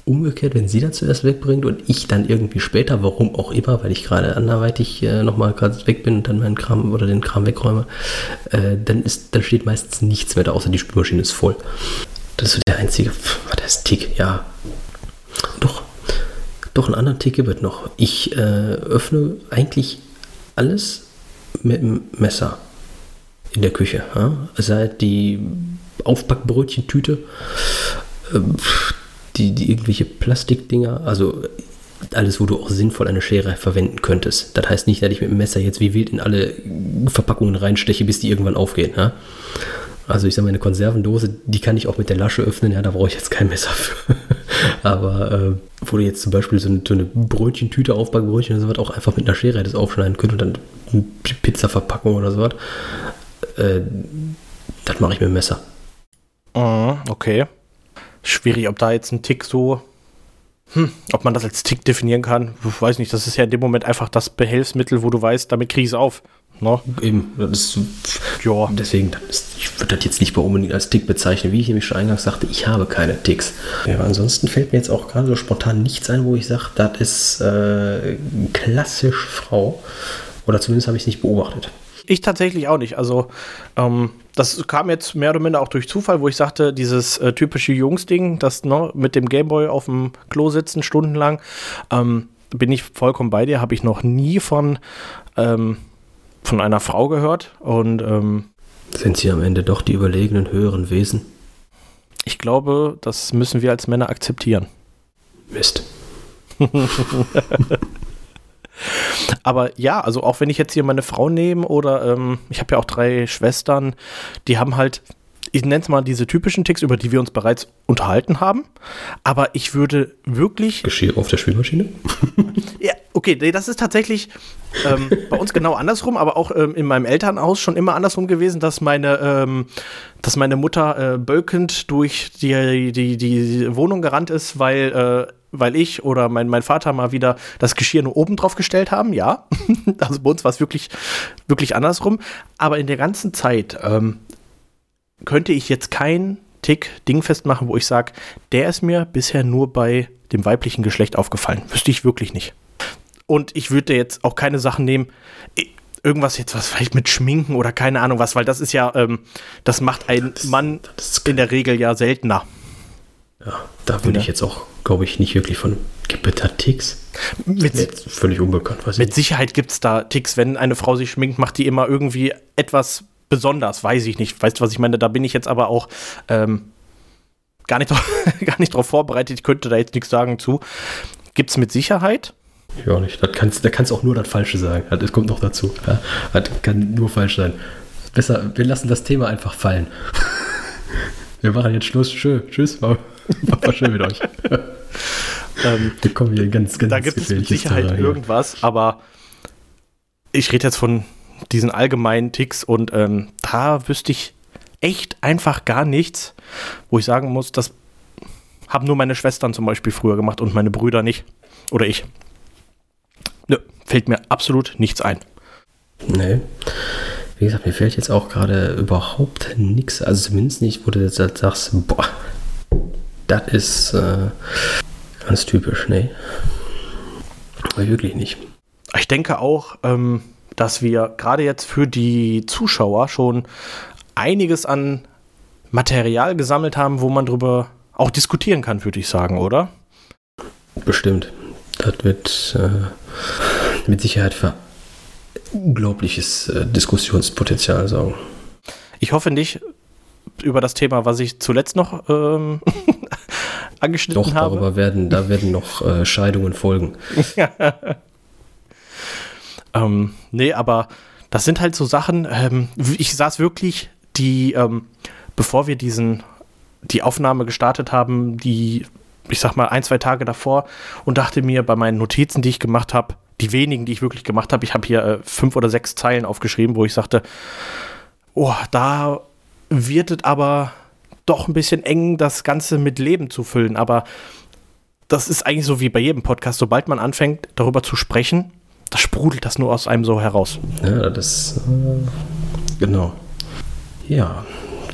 umgekehrt, wenn sie das zuerst wegbringt und ich dann irgendwie später, warum auch immer, weil ich gerade anderweitig äh, noch mal gerade weg bin und dann meinen Kram oder den Kram wegräume, äh, dann ist, dann steht meistens nichts mehr da, außer die Spülmaschine ist voll. Das ist der einzige, pf, was heißt Tick? Ja, doch, doch einen anderen Tick gibt es noch. Ich äh, öffne eigentlich alles mit dem Messer in der Küche. Ja? Es sei die Aufbackbrötchentüte, ähm, die, die irgendwelche Plastikdinger, also alles, wo du auch sinnvoll eine Schere verwenden könntest. Das heißt nicht, dass ich mit dem Messer jetzt wie wild in alle Verpackungen reinsteche, bis die irgendwann aufgehen. Ja? Also ich sage mal, eine Konservendose, die kann ich auch mit der Lasche öffnen, ja, da brauche ich jetzt kein Messer für. Aber äh, wo du jetzt zum Beispiel so eine, so eine Brötchentüte, Aufbackbrötchen oder sowas auch einfach mit einer Schere hättest aufschneiden können und dann eine Pizza-Verpackung oder sowas, äh, das mache ich mit dem Messer. Mhm, okay. Schwierig, ob da jetzt ein Tick so. Hm, ob man das als Tick definieren kann, ich weiß nicht. Das ist ja in dem Moment einfach das Behelfsmittel, wo du weißt, damit kriege ich es auf. Ne? Eben, das Ja. deswegen, ist, ich würde das jetzt nicht unbedingt als Tick bezeichnen, wie ich nämlich schon eingangs sagte, ich habe keine Ticks. Ja, aber ansonsten fällt mir jetzt auch gerade so spontan nichts ein, wo ich sage, das ist äh, klassisch Frau. Oder zumindest habe ich es nicht beobachtet. Ich tatsächlich auch nicht. Also, ähm, das kam jetzt mehr oder minder auch durch Zufall, wo ich sagte, dieses äh, typische Jungs-Ding, das ne, mit dem Gameboy auf dem Klo sitzen, stundenlang, ähm, bin ich vollkommen bei dir, habe ich noch nie von, ähm, von einer Frau gehört. Und ähm, Sind sie am Ende doch die überlegenen höheren Wesen? ich glaube, das müssen wir als Männer akzeptieren. Mist. Aber ja, also auch wenn ich jetzt hier meine Frau nehme oder ähm, ich habe ja auch drei Schwestern, die haben halt, ich nenne es mal diese typischen Ticks, über die wir uns bereits unterhalten haben. Aber ich würde wirklich Geschirr auf der Spülmaschine? Ja, okay, nee, das ist tatsächlich ähm, bei uns genau andersrum, aber auch ähm, in meinem Elternhaus schon immer andersrum gewesen, dass meine, ähm, dass meine Mutter äh, bölkend durch die, die, die Wohnung gerannt ist, weil, äh, weil ich oder mein, mein Vater mal wieder das Geschirr nur oben drauf gestellt haben, ja. also bei uns war es wirklich, wirklich andersrum. Aber in der ganzen Zeit ähm, könnte ich jetzt kein Tick dingfest machen, wo ich sage, der ist mir bisher nur bei dem weiblichen Geschlecht aufgefallen. Wüsste ich wirklich nicht. Und ich würde jetzt auch keine Sachen nehmen, irgendwas jetzt, was vielleicht mit Schminken oder keine Ahnung was, weil das ist ja, ähm, das macht ein Mann in der Regel ja seltener. Ja, da würde Ja. ich jetzt auch, glaube ich, nicht wirklich von. Gibt es da Ticks? Mit, Jetzt völlig unbekannt, weiß mit ich. Sicherheit gibt es da Ticks, wenn eine Frau sich schminkt, macht die immer irgendwie etwas besonders, weiß ich nicht. Weißt du, was ich meine? Da bin ich jetzt aber auch ähm, gar nicht, drauf- gar nicht drauf vorbereitet. Ich könnte da jetzt nichts sagen zu. Gibt es mit Sicherheit. Ja, nicht. Da kannst du auch nur das Falsche sagen. Das kommt noch dazu. Ja, das kann nur falsch sein. Besser, wir lassen das Thema einfach fallen. Wir machen jetzt Schluss. Tschö, tschüss. War, war schön mit euch. Ähm, Wir kommen hier ganz, ganz da gibt es mit Sicherheit Terrain irgendwas, aber ich rede jetzt von diesen allgemeinen Ticks und ähm, da wüsste ich echt einfach gar nichts, wo ich sagen muss, das haben nur meine Schwestern zum Beispiel früher gemacht und meine Brüder nicht. Oder ich. Nö, fällt mir absolut nichts ein. Nee. Wie gesagt, mir fällt jetzt auch gerade überhaupt nichts. Also zumindest nicht, wo du jetzt sagst, boah, Das ist äh, ganz typisch. Aber wirklich nicht. Ich denke auch, ähm, dass wir gerade jetzt für die Zuschauer schon einiges an Material gesammelt haben, wo man drüber auch diskutieren kann, würde ich sagen, oder? Bestimmt. Das wird äh, mit Sicherheit für unglaubliches äh, Diskussionspotenzial sorgen. Ich hoffe nicht über das Thema, was ich zuletzt noch ähm, angeschnitten Doch, habe. darüber werden, da werden noch äh, Scheidungen folgen. ähm, nee, aber das sind halt so Sachen, ähm, ich saß wirklich die, ähm, bevor wir diesen, die Aufnahme gestartet haben, die, ich sag mal, ein, zwei Tage davor und dachte mir bei meinen Notizen, die ich gemacht habe, die wenigen, die ich wirklich gemacht habe, ich habe hier äh, fünf oder sechs Zeilen aufgeschrieben, wo ich sagte, oh, da wird es aber doch ein bisschen eng, das Ganze mit Leben zu füllen. Aber das ist eigentlich so wie bei jedem Podcast. Sobald man anfängt, darüber zu sprechen, da sprudelt das nur aus einem so heraus. Ja, das. Äh, genau. Ja.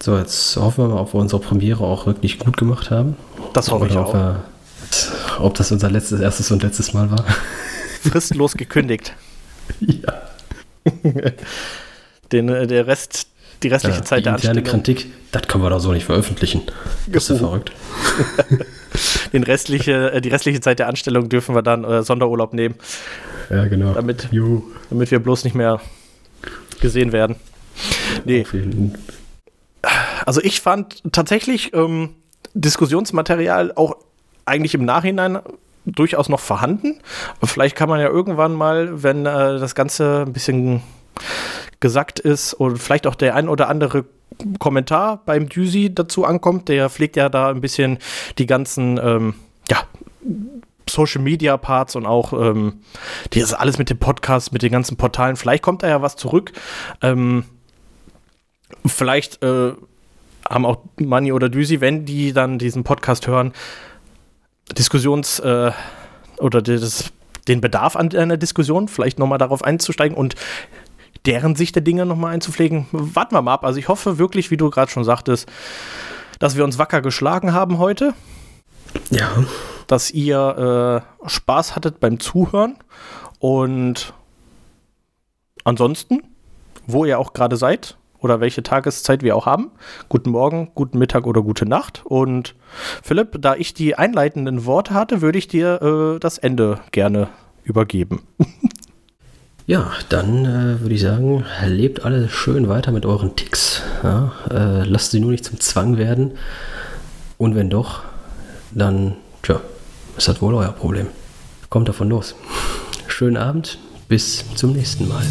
So, jetzt hoffen wir mal, ob wir unsere Premiere auch wirklich gut gemacht haben. Das hoffe Oder ich auch. Wir, ob das unser letztes, erstes und letztes Mal war. Fristlos gekündigt. ja. Den, äh, der Rest die restliche ja, Zeit der Anstellung. Kritik, das können wir doch so nicht veröffentlichen. Bist du verrückt? Den restliche, äh, die restliche Zeit der Anstellung dürfen wir dann äh, Sonderurlaub nehmen. Ja, genau. Damit, damit wir bloß nicht mehr gesehen werden. Nee. Also ich fand tatsächlich ähm, Diskussionsmaterial auch eigentlich im Nachhinein durchaus noch vorhanden. Vielleicht kann man ja irgendwann mal, wenn äh, das Ganze ein bisschen gesagt ist und vielleicht auch der ein oder andere Kommentar beim Düsi dazu ankommt. Der pflegt ja da ein bisschen die ganzen, ähm, ja, Social Media Parts und auch ähm, das alles mit dem Podcast, mit den ganzen Portalen. Vielleicht kommt da ja was zurück. Ähm, vielleicht äh, haben auch Manni oder Düsi, wenn die dann diesen Podcast hören, Diskussions- äh, oder das, den Bedarf an einer Diskussion, vielleicht nochmal darauf einzusteigen und deren Sicht der Dinge nochmal einzupflegen. Warten wir mal ab. Also ich hoffe wirklich, wie du gerade schon sagtest, dass wir uns wacker geschlagen haben heute. Ja. Dass ihr äh, Spaß hattet beim Zuhören. Und ansonsten, wo ihr auch gerade seid oder welche Tageszeit wir auch haben, guten Morgen, guten Mittag oder gute Nacht. Und Philipp, da ich die einleitenden Worte hatte, würde ich dir äh, das Ende gerne übergeben. Ja, dann äh, würde ich sagen, lebt alle schön weiter mit euren Ticks. Ja? Äh, lasst sie nur nicht zum Zwang werden. Und wenn doch, dann, tja, ist das wohl euer Problem. Kommt davon los. Schönen Abend, bis zum nächsten Mal.